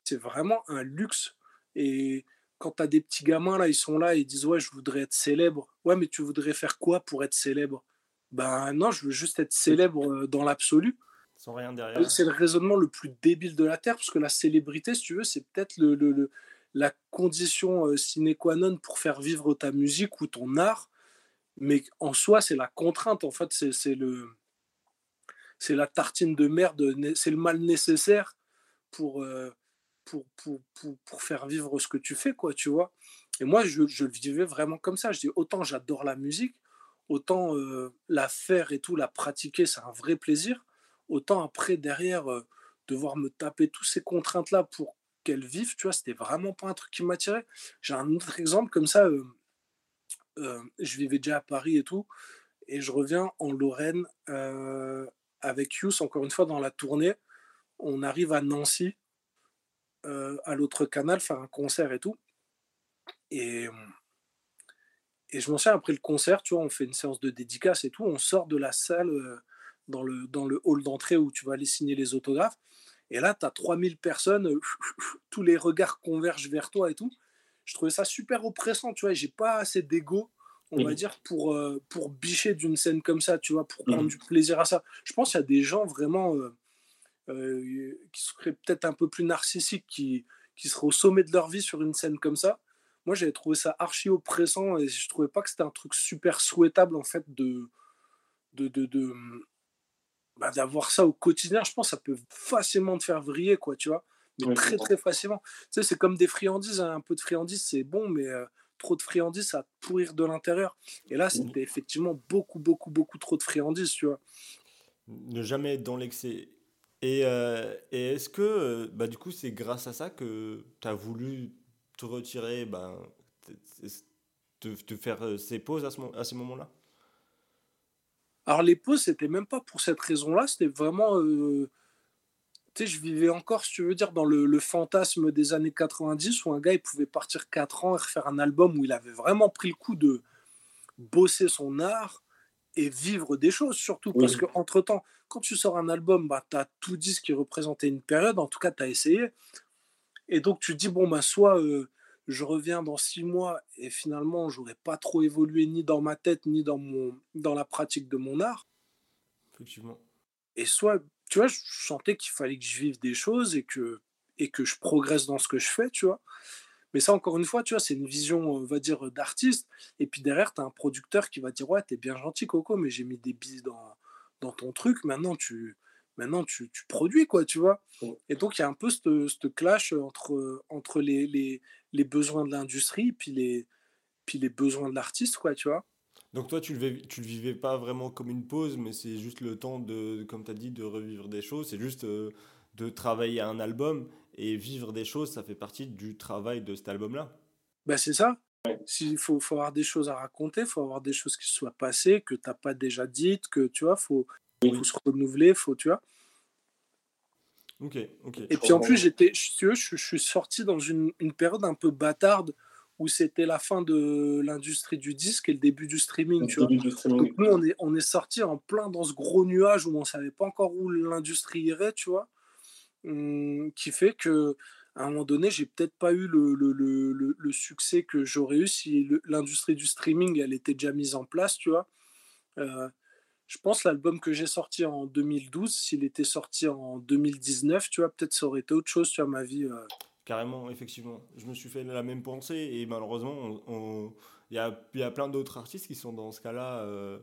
C'est vraiment un luxe. Et quand tu as des petits gamins, là, ils sont là, ils disent Ouais, je voudrais être célèbre. Ouais, mais tu voudrais faire quoi pour être célèbre? Ben non, je veux juste être célèbre euh, dans l'absolu. Sans rien derrière. C'est le raisonnement le plus débile de la Terre, parce que la célébrité, si tu veux, c'est peut-être le, le, la condition euh, sine qua non pour faire vivre ta musique ou ton art. Mais en soi, c'est la contrainte. En fait, c'est le c'est la tartine de merde, c'est le mal nécessaire euh, pour, faire vivre ce que tu fais, quoi, tu vois. Et moi, je, le vivais vraiment comme ça. Je dis, autant j'adore la musique, autant euh, la faire et tout, la pratiquer, c'est un vrai plaisir. Autant après, derrière, euh, devoir me taper toutes ces contraintes-là pour qu'elle vive, tu vois, c'était vraiment pas un truc qui m'attirait. J'ai un autre exemple comme ça. je vivais déjà à Paris et tout, et je reviens en Lorraine avec Yous, encore une fois, dans la tournée, on arrive à Nancy, euh, à l'autre canal, faire un concert et tout. Et, je m'en souviens, après le concert, tu vois, on fait une séance de dédicace et tout, on sort de la salle euh, dans, le, dans le hall d'entrée où tu vas aller signer les autographes. Et là, tu as 3000 personnes, euh, tous les regards convergent vers toi et tout. Je trouvais ça super oppressant, tu vois, j'ai pas assez d'ego on va dire, pour, euh, pour bicher d'une scène comme ça, tu vois, pour prendre mmh. du plaisir à ça. Je pense qu'il y a des gens vraiment euh, euh, qui seraient peut-être un peu plus narcissiques, qui, qui seraient au sommet de leur vie sur une scène comme ça. Moi, j'avais trouvé ça archi oppressant et je trouvais pas que c'était un truc super souhaitable, en fait, de, de, de, bah, d'avoir ça au quotidien. Je pense que ça peut facilement te faire vriller, quoi, tu vois. Mais très, très facilement. Tu sais, c'est comme des friandises. Hein. Un peu de friandises, c'est bon, mais trop de friandises, ça va pourrir de l'intérieur. Et là, c'était mmh. effectivement beaucoup, beaucoup, beaucoup trop de friandises, tu vois. Ne jamais être dans l'excès Et, euh, et est-ce que, euh, bah, du coup, c'est grâce à ça que tu as voulu te retirer, ben, te, te faire euh, ces pauses à, ce, à ces moments-là? Alors les pauses, c'était même pas pour cette raison-là, c'était vraiment... tu sais, je vivais encore, si tu veux dire, dans le, le, fantasme des années 90 où un gars, il pouvait partir 4 ans et refaire un album où il avait vraiment pris le coup de bosser son art et vivre des choses, surtout. Parce que entre temps quand tu sors un album, bah, tu as tout dit ce qui représentait une période, en tout cas, tu as essayé. Et donc, tu dis, bon, bah, soit euh, je reviens dans six mois et finalement, j'aurais pas trop évolué ni dans ma tête, ni dans, mon, dans la pratique de mon art. Effectivement. Et soit, tu vois, je sentais qu'il fallait que je vive des choses et que, et que je progresse dans ce que je fais, tu vois. Mais ça, encore une fois, tu vois, c'est une vision, on va dire, d'artiste. Et puis derrière, tu as un producteur qui va dire Ouais, t'es bien gentil, Coco, mais j'ai mis des billes dans, dans ton truc, maintenant tu, maintenant tu, tu produis, quoi, tu vois. Et donc, il y a un peu ce clash entre, entre les, les, les besoins de l'industrie puis les, puis les besoins de l'artiste, quoi, tu vois. Donc toi, tu le, tu le vivais pas vraiment comme une pause, mais c'est juste le temps de, comme tu as dit, de revivre des choses. C'est juste euh, de travailler un album et vivre des choses, ça fait partie du travail de cet album-là. Bah c'est ça. S'il faut, faut, avoir des choses à raconter, il faut avoir des choses qui soient passées, que tu n'as pas déjà dites, que tu vois, il faut, faut, se renouveler, faut, tu vois. Ok, ok. Et puis en plus, j'étais, je, je, suis sorti dans une, une, période un peu bâtarde où c'était la fin de l'industrie du disque et le début du streaming. Tu vois. Donc nous, on est, on est sorti en plein dans ce gros nuage où on ne savait pas encore où l'industrie irait, tu vois. Hum, qui fait que à un moment donné, j'ai peut-être pas eu le, le, le, le succès que j'aurais eu si l'industrie du streaming elle était déjà mise en place, tu vois. Euh, je pense l'album que j'ai sorti en 2012, s'il était sorti en 2019, tu vois, peut-être ça aurait été autre chose, tu vois, ma vie. Euh. Carrément, effectivement. Je me suis fait la même pensée et malheureusement, il y a, plein d'autres artistes qui sont dans ce cas-là. Euh,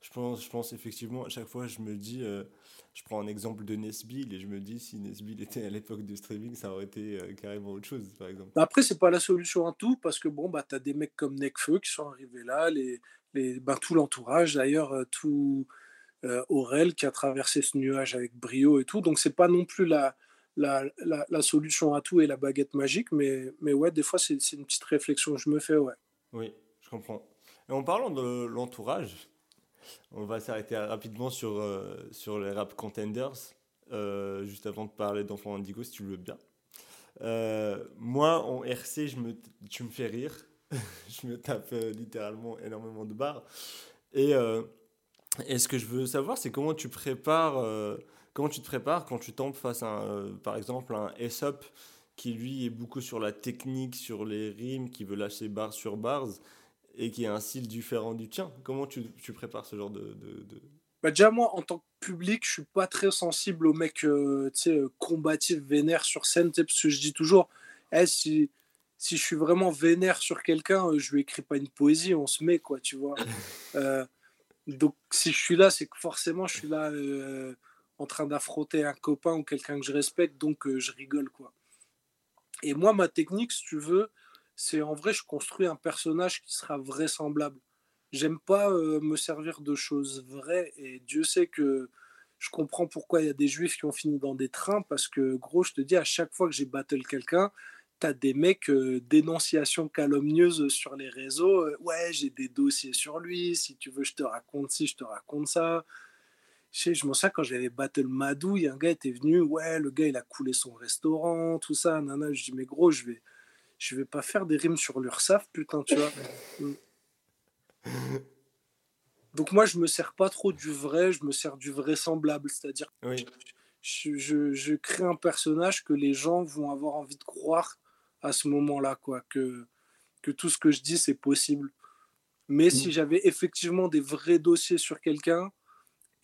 je pense, effectivement, à chaque fois, je me dis, euh, je prends un exemple de Nesbill et je me dis, si Nesbill était à l'époque du streaming, ça aurait été euh, carrément autre chose, par exemple. Bah, après, c'est pas la solution à tout, parce que bon, bah, tu as des mecs comme Necfeu qui sont arrivés là, bah, tout l'entourage, d'ailleurs, tout Aurel qui a traversé ce nuage avec brio et tout. Donc, c'est pas non plus la, la, solution à tout et la baguette magique, mais, mais ouais, des fois, c'est une petite réflexion que je me fais, ouais. Oui, je comprends. Et en parlant de l'entourage, on va s'arrêter rapidement sur, euh, sur les rap contenders, euh, juste avant de parler d'Enfant Indigo, si tu le veux bien. Euh, moi, en RC, je me, tu me fais rire. je me tape littéralement énormément de barres. Et, et, ce que je veux savoir, c'est comment tu prépares, comment tu te prépares quand tu tombes face à, par exemple, un S-Up qui lui est beaucoup sur la technique, sur les rimes, qui veut lâcher barres sur bars et qui a un style différent du tien. Comment tu, tu prépares ce genre de... de, Bah déjà, moi, en tant que public, je suis pas très sensible aux mecs euh, euh, combatifs, vénères sur scène, parce que je dis toujours, eh, si, si je suis vraiment vénère sur quelqu'un, euh, je lui écris pas une poésie, on se met, quoi, tu vois. donc, si je suis là, c'est que forcément, je suis là en train d'affronter un copain ou quelqu'un que je respecte, donc je rigole, quoi. Et moi, ma technique, si tu veux, c'est en vrai, je construis un personnage qui sera vraisemblable. J'aime pas euh, me servir de choses vraies et Dieu sait que je comprends pourquoi il y a des juifs qui ont fini dans des trains parce que, gros, je te dis, à chaque fois que j'ai battle quelqu'un, t'as des mecs euh, dénonciations calomnieuses sur les réseaux. Euh, ouais, j'ai des dossiers sur lui. Si tu veux, je te raconte ci, je te raconte ça. Je sais, je m'en souviens quand j'avais battle Madou, il y a un gars était venu. Ouais, le gars, il a coulé son restaurant, tout ça. Nana, je dis, mais gros, je vais je vais pas faire des rimes sur l'URSAF, putain, tu vois. Donc moi, je me sers pas trop du vrai, je me sers du vraisemblable, c'est-à-dire oui. je, je, je, crée un personnage que les gens vont avoir envie de croire à ce moment-là, quoi, que, que tout ce que je dis, c'est possible. Mais si mm. j'avais effectivement des vrais dossiers sur quelqu'un,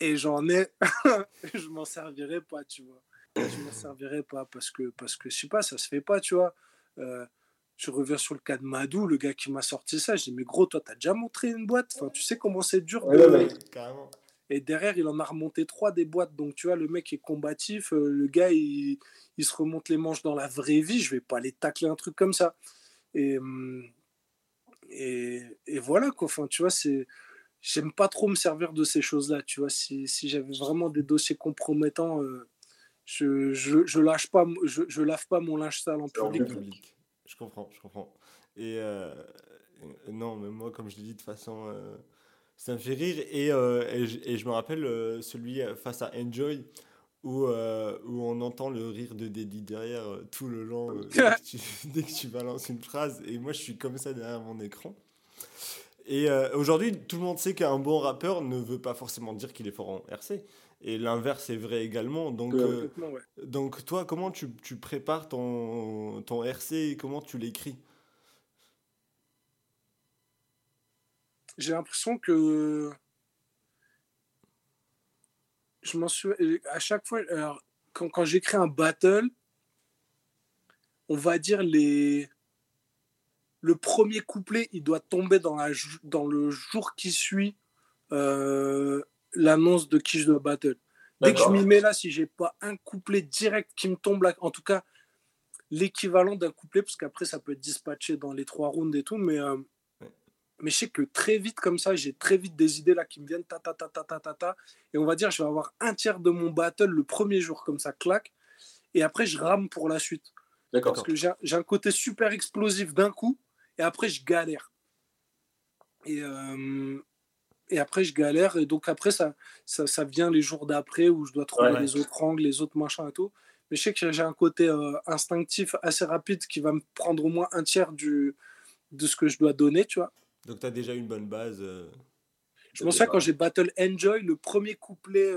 et j'en ai, je m'en servirais pas, tu vois. Je m'en servirais pas parce que, parce que, je sais pas, ça se fait pas, tu vois. Euh, je reviens sur le cas de Madou, le gars qui m'a sorti ça. Je dis, mais gros, toi, t'as déjà montré une boîte? Enfin, Tu sais comment c'est dur Et derrière, il en a remonté trois des boîtes. Donc, tu vois, le mec est combatif. Euh, le gars, il, il, se remonte les manches dans la vraie vie. Je vais pas aller tacler un truc comme ça. Et, hum, et, et voilà, quoi. Enfin, tu vois, c'est. J'aime pas trop me servir de ces choses-là, tu vois. Si, si j'avais vraiment des dossiers compromettants, euh, je, je, je lâche pas, je, je lave pas mon linge sale en public. public. Je comprends, je comprends. Et euh, non, mais moi, comme je l'ai dit de façon. Euh, ça me fait rire. Et, et, je, et, je, me rappelle celui face à Enjoy, où, où on entend le rire de Deddy derrière tout le long, dès, que tu, dès, que tu, balances une phrase. Et moi, je suis comme ça derrière mon écran. Et aujourd'hui, tout le monde sait qu'un bon rappeur ne veut pas forcément dire qu'il est fort en RC. Et l'inverse est vrai également. Donc, ouais. donc toi, comment tu, tu prépares ton, ton RC et comment tu l'écris? J'ai l'impression que je m'en suis à chaque fois alors, quand, quand j'écris un battle on va dire les le premier couplet il doit tomber dans, la, dans le jour qui suit euh, l'annonce de qui je dois battle dès que je m'y mets là si j'ai pas un couplet direct qui me tombe là en tout cas l'équivalent d'un couplet parce qu'après ça peut être dispatché dans les trois rounds et tout mais euh, mais je sais que très vite comme ça, j'ai très vite des idées là qui me viennent, ta ta ta ta ta ta ta, et on va dire, je vais avoir un tiers de mon battle le premier jour comme ça, claque, et après je rame pour la suite. D'accord. Parce que j'ai un côté super explosif d'un coup, et après je galère. Et, euh, et après je galère, et donc après ça, ça, ça vient les jours d'après où je dois trouver les autres angles, les autres machins et tout. Mais je sais que j'ai un côté euh, instinctif assez rapide qui va me prendre au moins un tiers du, de ce que je dois donner, tu vois. Donc tu as déjà une bonne base. Euh, je me souviens quand j'ai Battle Enjoy, le premier couplet,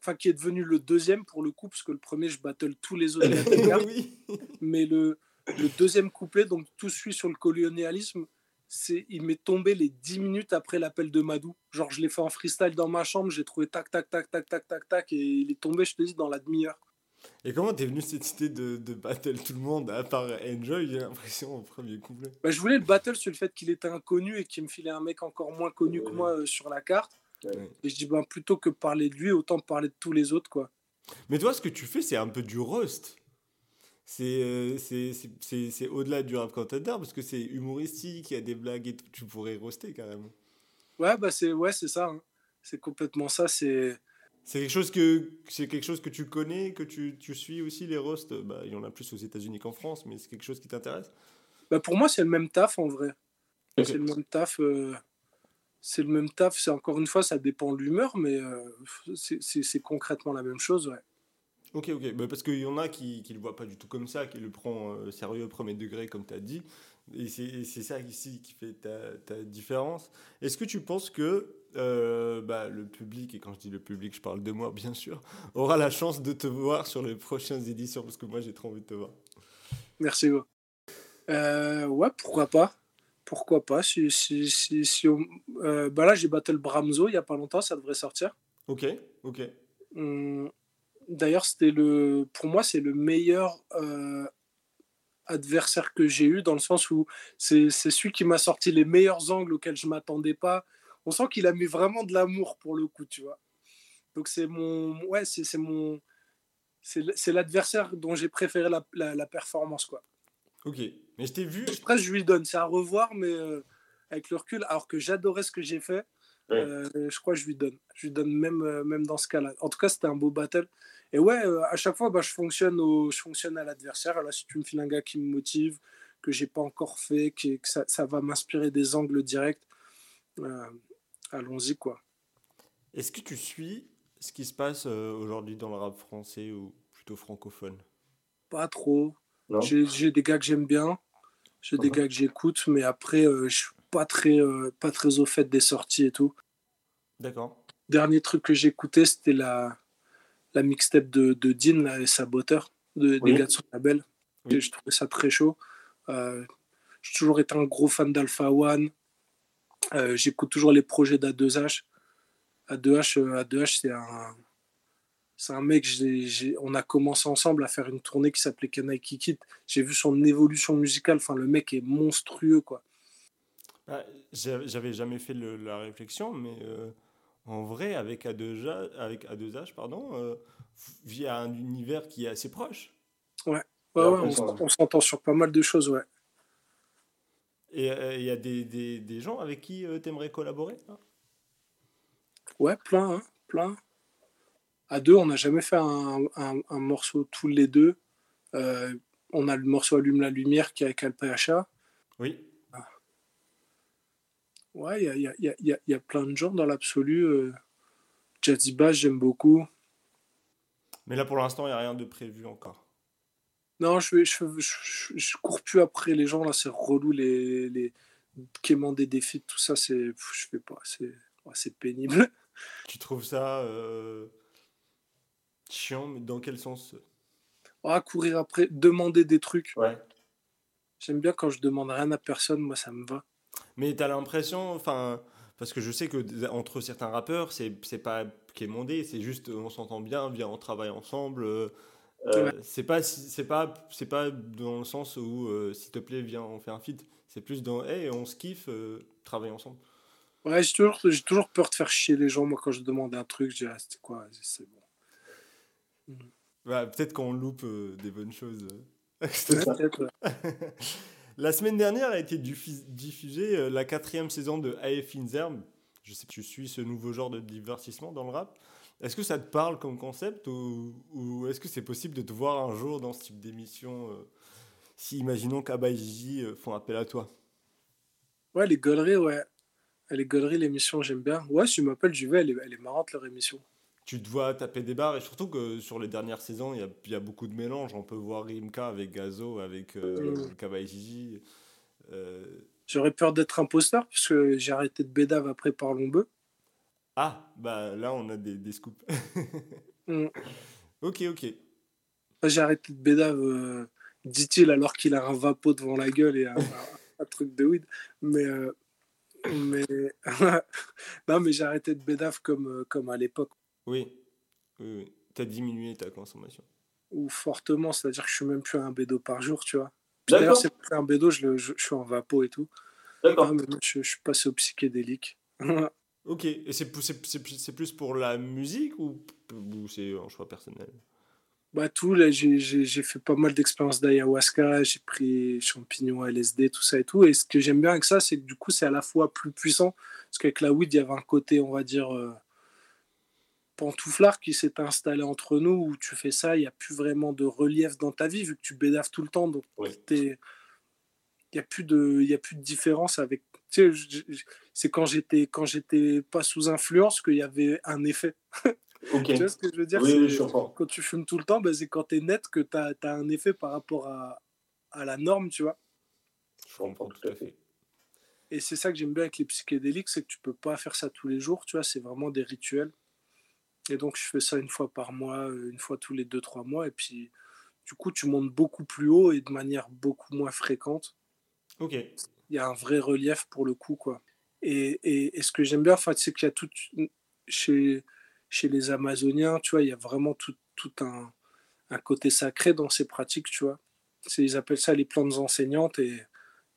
enfin qui est devenu le deuxième pour le coup, parce que le premier, je battle tous les autres. oui. Mais le, le deuxième couplet, donc tout suit sur le colonialisme, c'est il m'est tombé les 10 minutes après l'appel de Madou. Genre, je l'ai fait en freestyle dans ma chambre, j'ai trouvé tac, tac, tac, tac, tac, tac, tac, et il est tombé, je te dis, dans la demi-heure. Et comment t'es venu cette idée de, de, battle tout le monde à part Enjoy, j'ai l'impression, au premier couplet? Bah, Je voulais le battle sur le fait qu'il était inconnu et qu'il me filait un mec encore moins connu que moi euh, sur la carte. Et je dis, ben, plutôt que parler de lui, autant parler de tous les autres. quoi. Mais toi, ce que tu fais, c'est un peu du roast. C'est euh, c'est au-delà du rap contender parce que c'est humoristique, il y a des blagues et tout. Tu pourrais roaster carrément. Ouais, bah c'est ouais, ça. Hein. C'est complètement ça. C'est c'est quelque chose que c'est quelque chose que tu connais, que tu, tu suis aussi les roasts? Bah, il y en a plus aux États-Unis qu'en France, mais c'est quelque chose qui t'intéresse? Bah pour moi, c'est le même taf en vrai. C'est le même taf. Euh, c'est le même taf. C'est encore une fois, ça dépend de l'humeur, mais euh, c'est concrètement la même chose, ouais. Ok, ok. Bah parce qu'il y en a qui ne le voient pas du tout comme ça, qui le prend euh, sérieux au premier degré, comme tu as dit. Et c'est ça ici qui fait ta, ta différence. Est-ce que tu penses que euh, bah, le public, et quand je dis le public, je parle de moi bien sûr, aura la chance de te voir sur les prochaines éditions? Parce que moi j'ai trop envie de te voir. Merci. Euh, ouais, pourquoi pas Pourquoi pas si, si, si, si bah Là j'ai battle Bramzo il y a pas longtemps, ça devrait sortir. Ok, ok. Hum, d'ailleurs, c'était le, pour moi, c'est le meilleur euh, adversaire que j'ai eu dans le sens où c'est celui qui m'a sorti les meilleurs angles auxquels je m'attendais pas on sent qu'il a mis vraiment de l'amour pour le coup, tu vois. Donc c'est mon, ouais, c'est mon, c'est l'adversaire dont j'ai préféré la, la, performance, quoi. Ok, mais je t'ai vu. Presque je lui donne, c'est à revoir, mais euh, avec le recul, alors que j'adorais ce que j'ai fait, euh, je crois que je lui donne. Je lui donne même, euh, même dans ce cas-là. En tout cas, c'était un beau battle. Et ouais, à chaque fois, bah, je, fonctionne au, je fonctionne à l'adversaire. Là, si tu me files un gars qui me motive, que j'ai pas encore fait, que, que ça, ça, va m'inspirer des angles directs, allons-y quoi. Est-ce que tu suis ce qui se passe euh, aujourd'hui dans le rap français ou plutôt francophone? Pas trop. J'ai des gars que j'aime bien, j'ai des gars que j'écoute, mais après, euh, je suis pas très, euh, pas très au fait des sorties et tout. D'accord. Dernier truc que j'écoutais, c'était la, la mixtape de, de Dean là, et Saboteur, de, des gars de son label. Je trouvais ça très chaud. j'ai toujours été un gros fan d'Alpha One. Euh, j'écoute toujours les projets d'A2H. A2H, A2H c'est un, c'est un mec, on a commencé ensemble à faire une tournée qui s'appelait Canaille Kikit. J'ai vu son évolution musicale. Enfin, le mec est monstrueux, quoi. Bah, j'avais jamais fait la réflexion, mais euh, en vrai, avec A2H, avec A2H pardon, euh, via un univers qui est assez proche. Ouais, ouais, ouais on, s'entend sur pas mal de choses, ouais. Et euh, il y a des, des, des, gens avec qui euh, tu aimerais collaborer Ouais, plein, hein, plein. à deux, on n'a jamais fait un, un, morceau tous les deux. On a le morceau Allume la lumière qui est avec Alpacha. Oui. Ouais, il y a, y, a, y, a, y a, plein de gens dans l'absolu. Euh, Jazzy Bass, j'aime beaucoup. Mais là, pour l'instant, il n'y a rien de prévu encore. Non, je, je, je, je, cours plus après les gens, là, c'est relou, les, les quémander des défis, tout ça, c'est, je fais pas, c'est, c'est pénible. Tu trouves ça euh, chiant, mais dans quel sens ah, courir après, demander des trucs. Ouais. J'aime bien quand je demande rien à personne, moi ça me va. Mais tu as l'impression, enfin, parce que je sais que entre certains rappeurs, c'est, c'est pas quémander, c'est juste on s'entend bien, viens, on travaille ensemble. Euh, euh, c'est pas c'est pas c'est pas dans le sens où euh, s'il te plaît viens on fait un feat. C'est plus dans hey on se kiffe euh, travaille ensemble. Ouais j'ai toujours j'ai toujours peur de faire chier les gens. Moi quand je demande un truc je dis ah, c'est quoi? C'est bon. Bah, peut-être qu'on loupe des bonnes choses la semaine dernière a été diffusée la quatrième saison de AF Inzerm je sais que tu suis ce nouveau genre de divertissement dans le rap est-ce que ça te parle comme concept ou, est-ce que c'est possible de te voir un jour dans ce type d'émission euh, si imaginons qu'Abba et Gigi euh, font appel à toi? Ouais, les galeries, ouais. Les galeries, l'émission, j'aime bien. Ouais, si tu m'appelles, j'y vais, elle est, elle est, marrante leur émission. Tu te vois taper des barres et surtout que sur les dernières saisons, il y a, y a, beaucoup de mélanges. On peut voir Rimka avec Gazo, avec euh, mm. Euh... J'aurais peur d'être imposteur parce que j'ai arrêté de bédave après Parlons Bœuf. Ah, bah là, on a des, des scoops. Mm. Ok, ok. J'ai arrêté de bédave, euh, dit-il, alors qu'il a un vapeau devant la gueule et un, un, truc de weed. Mais, euh, mais... non, mais j'ai arrêté de bédave comme, euh, comme à l'époque. Oui, oui, oui. tu as diminué ta consommation. Ou fortement, c'est-à-dire que je suis même plus à un bédo par jour, tu vois. D'ailleurs, c'est plus un bédo, je, je, je, suis en vapeau et tout. D'accord. je, je, suis passé au psychédélique. Ok, et c'est plus pour la musique ou, ou c'est un choix personnel? Bah, tout, j'ai fait pas mal d'expériences d'ayahuasca, j'ai pris champignons, LSD, tout ça et tout. Et ce que j'aime bien avec ça, c'est que du coup, c'est à la fois plus puissant, parce qu'avec la weed, il y avait un côté, on va dire, euh, pantouflard qui s'est installé entre nous, où tu fais ça, il n'y a plus vraiment de relief dans ta vie, vu que tu bédaves tout le temps. Donc, il n'y a, plus de, a plus de différence avec tu sais, c'est quand j'étais quand j'étais pas sous influence qu'il y avait un effet. tu vois ce que je veux dire? Oui, Quand tu fumes tout le temps, bah, c'est quand tu es net que tu as, as, un effet par rapport à, à, la norme, tu vois? Je comprends tout à fait. Et c'est ça que j'aime bien avec les psychédéliques, c'est que tu peux pas faire ça tous les jours, tu vois, c'est vraiment des rituels. Et donc je fais ça une fois par mois, une fois tous les deux, trois mois, et puis du coup tu montes beaucoup plus haut et de manière beaucoup moins fréquente. Ok il y a un vrai relief pour le coup quoi. Et, et, et ce que j'aime bien, c'est qu'il y a tout chez chez les Amazoniens, tu vois, il y a vraiment tout, tout un, un, côté sacré dans ces pratiques, tu vois. Ils appellent ça les plantes enseignantes et,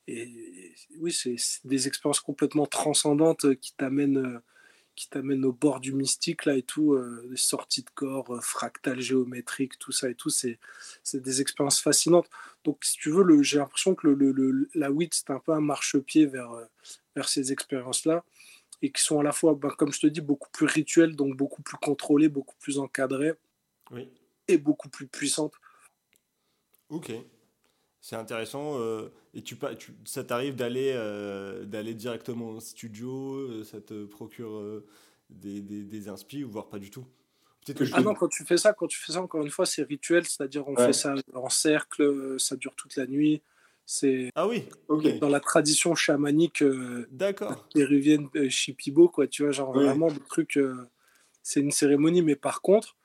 et oui, c'est des expériences complètement transcendantes qui t'amènent qui t'amène au bord du mystique là et tout, euh, sorties de corps, euh, fractales géométriques, tout ça et tout, c'est des expériences fascinantes. Donc si tu veux, j'ai l'impression que le, le, la WIT c'est un peu un marchepied vers, euh, vers ces expériences-là et qui sont à la fois, ben, comme je te dis, beaucoup plus rituelles, donc beaucoup plus contrôlées, beaucoup plus encadrées oui. et beaucoup plus puissantes. Ok. C'est intéressant. Euh, et tu, tu, ça t'arrive d'aller euh, d'aller directement au studio euh, Ça te procure des, des, des inspi ou voire pas du tout? Que Ah non, quand tu fais ça, quand tu fais ça, encore une fois, c'est rituel. C'est-à-dire, on fait ça en cercle, ça dure toute la nuit. C'est ah oui, dans la tradition chamanique d'accord péruvienne Shipibo, quoi. Tu vois, genre vraiment le truc. c'est une cérémonie, mais par contre,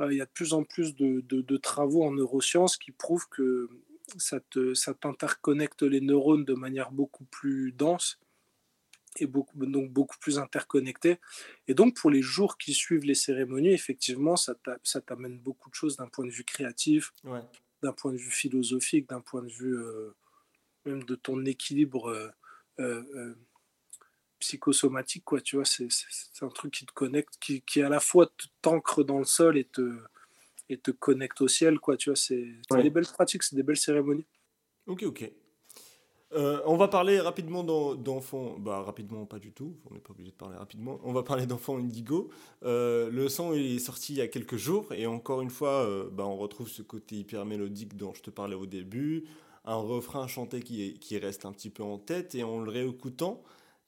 il y a de plus en plus de, de, de, travaux en neurosciences qui prouvent que ça, te, ça t'interconnecte les neurones de manière beaucoup plus dense et beaucoup, donc beaucoup plus interconnectée. Et donc, pour les jours qui suivent les cérémonies, effectivement, ça, t'amène beaucoup de choses d'un point de vue créatif, d'un point de vue philosophique, d'un point de vue euh, même de ton équilibre euh, euh, psychosomatique. Quoi, tu vois, c'est, c'est, un truc qui te connecte, qui, qui à la fois t'ancre dans le sol et te et te connecte au ciel, quoi. Tu vois, c'est des belles pratiques, c'est des belles cérémonies. Ok, ok. Euh, on va parler rapidement d'enfants. Bah, rapidement, pas du tout. On n'est pas obligé de parler rapidement. On va parler d'enfants Indigo. Euh, le son est sorti il y a quelques jours. Et encore une fois, euh, bah, on retrouve ce côté hyper mélodique dont je te parlais au début. Un refrain chanté qui, qui reste un petit peu en tête. Et en le réécoutant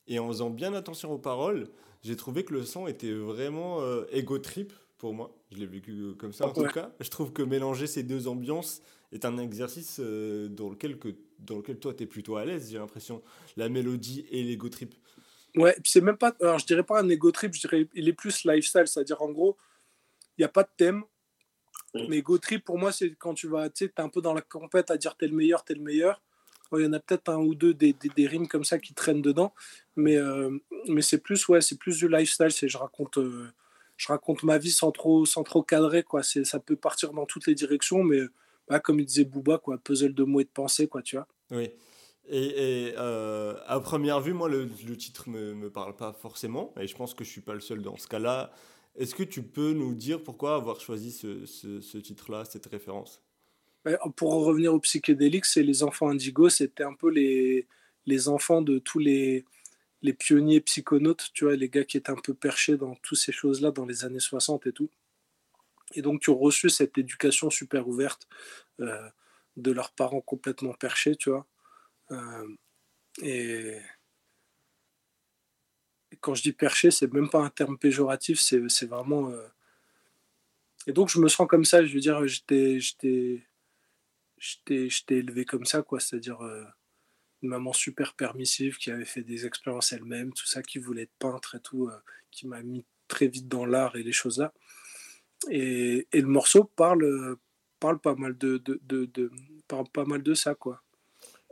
et en faisant bien attention aux paroles, j'ai trouvé que le son était vraiment ego trip pour moi. Je l'ai vécu comme ça en tout cas. Je trouve que mélanger ces deux ambiances est un exercice dans lequel que dans lequel toi, tu es plutôt à l'aise, j'ai l'impression, la mélodie et l'ego trip. Ouais, c'est même pas, alors je dirais pas un ego trip, je dirais il est plus lifestyle, c'est-à-dire en gros, il n'y a pas de thème. Mais ego trip, pour moi, c'est quand tu vas, tu sais, es un peu dans la compète à dire t'es le meilleur, t'es le meilleur. Il y en a peut-être un ou deux des, des, rimes comme ça qui traînent dedans, mais, euh, mais c'est plus, ouais, c'est plus du lifestyle, c'est je raconte. Euh, je raconte ma vie sans trop, sans trop cadrer. Quoi. Ça peut partir dans toutes les directions, mais comme il disait Booba, quoi, puzzle de mots et de pensées, quoi, tu vois. Oui. Et, euh, à première vue, moi, le, titre ne me, parle pas forcément, et je pense que je suis pas le seul dans ce cas-là. Est-ce que tu peux nous dire pourquoi avoir choisi ce, ce, titre-là, cette référence? Pour revenir au psychédélique, c'est les enfants indigos, c'était un peu les, les enfants de tous les, les pionniers psychonautes, tu vois, les gars qui étaient un peu perchés dans toutes ces choses-là dans les années 60 et tout. Et donc, tu as reçu cette éducation super ouverte euh, de leurs parents complètement perchés, tu vois. Euh, et... quand je dis perché, c'est même pas un terme péjoratif, c'est vraiment. Euh, et donc, je me sens comme ça, je veux dire, j'étais élevé comme ça, quoi. C'est-à-dire une maman super permissive qui avait fait des expériences elle-même, tout ça, qui voulait être peintre et tout, qui m'a mis très vite dans l'art et les choses là. Et, et, le morceau parle, parle pas mal de, de, de, parle pas mal de ça, quoi.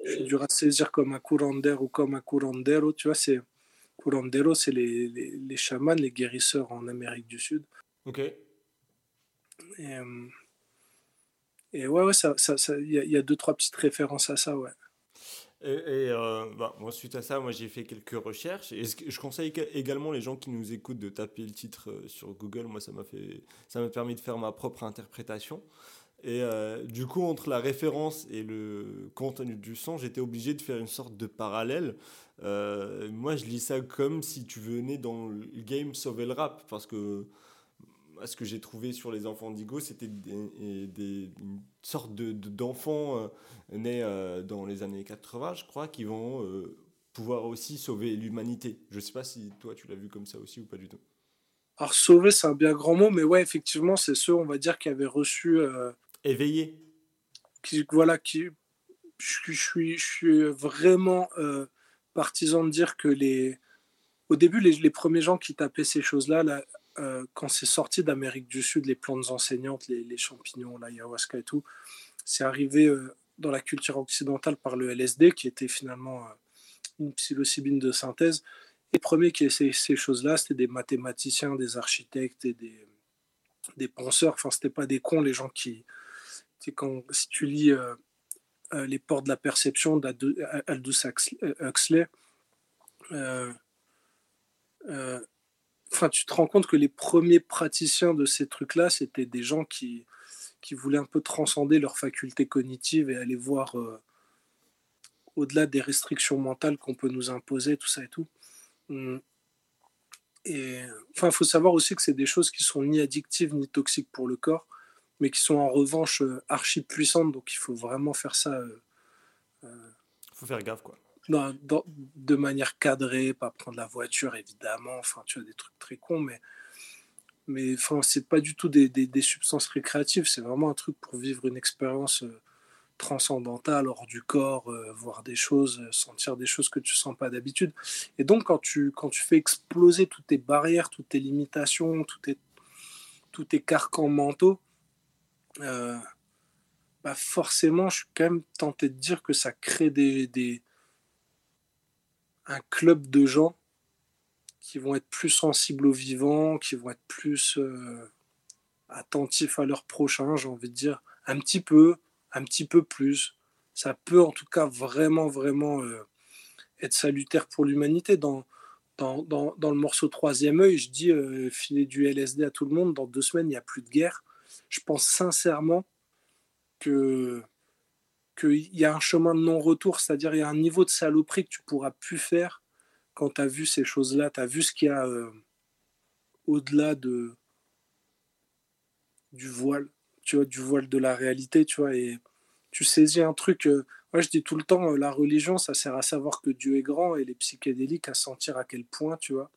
Je dur à saisir comme un curandero ou comme un curandero, tu vois, c'est curandero, c'est les, les, les, chamans, les guérisseurs en Amérique du Sud. Ok. Et, euh, et ouais, ouais, ça, ça, ça, y, a, y a deux, trois petites références à ça, ouais. Et, euh, bah, suite à ça, moi j'ai fait quelques recherches. Et je conseille également les gens qui nous écoutent de taper le titre euh, sur Google. Moi, ça m'a fait, ça m'a permis de faire ma propre interprétation. Et euh, du coup, entre la référence et le contenu du son, j'étais obligé de faire une sorte de parallèle. moi, je lis ça comme si tu venais dans le game sauver le rap, parce que ce que j'ai trouvé sur les enfants d'Igo, c'était des, des, une sorte d'enfants de, euh, nés euh, dans les années 80, je crois, qui vont euh, pouvoir aussi sauver l'humanité. Je ne sais pas si toi, tu l'as vu comme ça aussi ou pas du tout. Alors, sauver, c'est un bien grand mot, mais ouais, effectivement, c'est ceux, on va dire, qui avaient reçu. Éveillé. Qui, voilà, qui. Je, suis, je suis vraiment partisan de dire que les. Au début, les, les premiers gens qui tapaient ces choses-là, là, euh, quand c'est sorti d'Amérique du Sud, les plantes enseignantes, les, champignons, l'ayahuasca et tout, c'est arrivé euh, dans la culture occidentale par le LSD, qui était finalement euh, une psilocybine de synthèse. Les premiers qui essayaient ces choses-là, c'était des mathématiciens, des architectes et des, penseurs. Enfin, c'était pas des cons, les gens qui. Quand, si tu lis Les portes de la perception d'Aldous Huxley, enfin, tu te rends compte que les premiers praticiens de ces trucs-là, c'était des gens qui, qui voulaient un peu transcender leurs facultés cognitives et aller voir euh, au-delà des restrictions mentales qu'on peut nous imposer, tout ça et tout. Hum. Et enfin, il faut savoir aussi que c'est des choses qui sont ni addictives ni toxiques pour le corps, mais qui sont en revanche euh, archi puissantes. Donc, il faut vraiment faire ça. Il euh, faut faire gaffe, quoi de manière cadrée, pas prendre la voiture évidemment, enfin tu as des trucs très cons, mais mais enfin c'est pas du tout des, des, substances récréatives, c'est vraiment un truc pour vivre une expérience euh, transcendantale hors du corps, euh, voir des choses, euh, sentir des choses que tu sens pas d'habitude. Et donc quand tu quand tu fais exploser toutes tes barrières, toutes tes limitations, tous tes tous tes carcans mentaux, bah forcément, je suis quand même tenté de dire que ça crée des, un club de gens qui vont être plus sensibles aux vivants, qui vont être plus euh, attentifs à leurs prochains, j'ai envie de dire, un petit peu, un petit peu plus. Ça peut en tout cas vraiment, vraiment euh, être salutaire pour l'humanité. Dans, dans, dans, dans, le morceau Troisième œil, je dis euh, du LSD à tout le monde, dans deux semaines, il n'y a plus de guerre. Je pense sincèrement que qu'il y a un chemin de non-retour, c'est-à-dire il y a un niveau de saloperie que tu pourras plus faire quand tu as vu ces choses-là, tu as vu ce qu'il y a euh, au-delà de du voile, tu vois, du voile de la réalité, tu vois, et tu saisis un truc. Euh, moi, je dis tout le temps, euh, la religion, ça sert à savoir que Dieu est grand, et les psychédéliques à sentir à quel point, tu vois,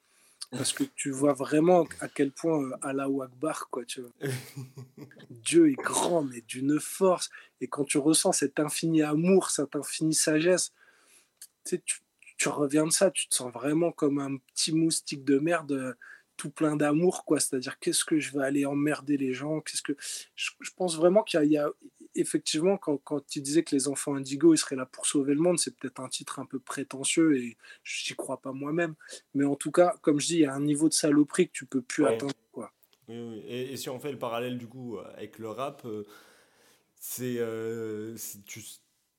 parce que tu vois vraiment à quel point euh, Allah Akbar, quoi, tu vois. Dieu est grand, mais d'une force, et quand tu ressens cet infini amour, cette infinie sagesse, tu, sais, tu, tu reviens de ça, tu te sens vraiment comme un petit moustique de merde euh, tout plein d'amour, quoi. C'est-à-dire, qu'est-ce que je vais aller emmerder les gens? Qu'est-ce que je, pense vraiment qu'il y, a effectivement quand, quand tu disais que les enfants indigo ils seraient là pour sauver le monde, c'est peut-être un titre un peu prétentieux et je n'y crois pas moi-même. Mais en tout cas, comme je dis, il y a un niveau de saloperie que tu peux plus atteindre, quoi. Oui, oui. Et, si on fait le parallèle du coup avec le rap, euh, c'est euh, tu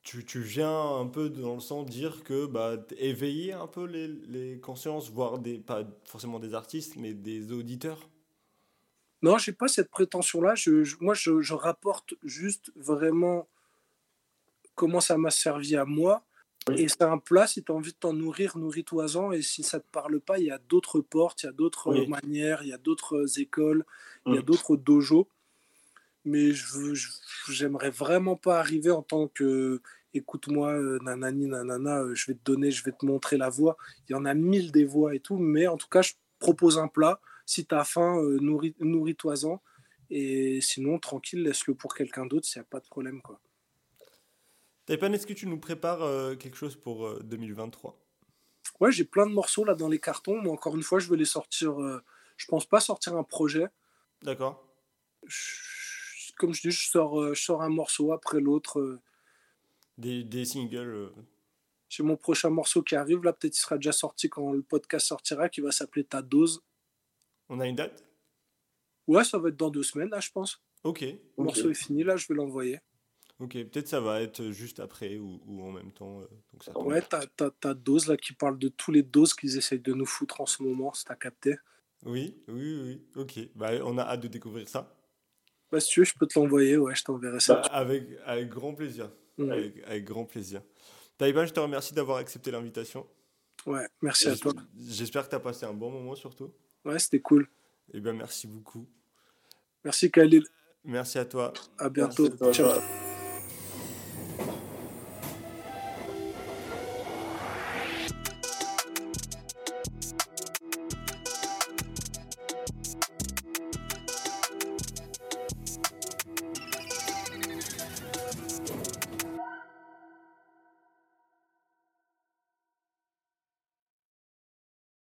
tu, tu, viens un peu dans le sens dire que bah, éveiller un peu les, les, consciences, voire des, pas forcément des artistes, mais des auditeurs Non, j'ai pas cette prétention-là. Je, moi, je, je, rapporte juste vraiment comment ça m'a servi à moi. Et c'est un plat, si tu as envie de t'en nourrir, nourris-toi-en. Et si ça ne te parle pas, il y a d'autres portes, il y a d'autres manières, il y a d'autres écoles, il y a d'autres dojos. Mais je j'aimerais vraiment pas arriver en tant que écoute-moi euh, nanani nanana euh, je vais te donner je vais te montrer la voie. Il y en a mille des voies et tout. Mais en tout cas je propose un plat si tu as faim euh, nourris, nourris-toi-en et sinon tranquille laisse-le pour quelqu'un d'autre s'il n'y a pas de problème quoi? Taipan, est-ce que tu nous prépares quelque chose pour 2023 Ouais, j'ai plein de morceaux là dans les cartons, mais encore une fois, je vais les sortir. je pense pas sortir un projet. D'accord comme je dis, je sors, euh, je sors un morceau après l'autre. Euh. Des, des, singles euh. J'ai mon prochain morceau qui arrive, là peut-être il sera déjà sorti quand le podcast sortira, qui va s'appeler Ta dose. On a une date? Ouais, ça va être dans deux semaines, là, je pense. Ok. Le morceau est fini, là, je vais l'envoyer. Ok, peut-être ça va être juste après ou, ou en même temps. donc ça ouais, t'as ta dose là qui parle de tous les doses qu'ils essayent de nous foutre en ce moment, c'est à capter. Oui, oui, oui, ok. Bah, on a hâte de découvrir ça. Bah, si tu veux, je peux te l'envoyer, ouais, je t'enverrai ça. Bah, avec, avec grand plaisir. Avec, avec, grand plaisir. Taïban, je te remercie d'avoir accepté l'invitation. Ouais, merci à toi. J'espère que tu as passé un bon moment surtout. Ouais, c'était cool. Et eh bien, merci beaucoup. Merci Khalil. Merci à toi. À bientôt. Ciao.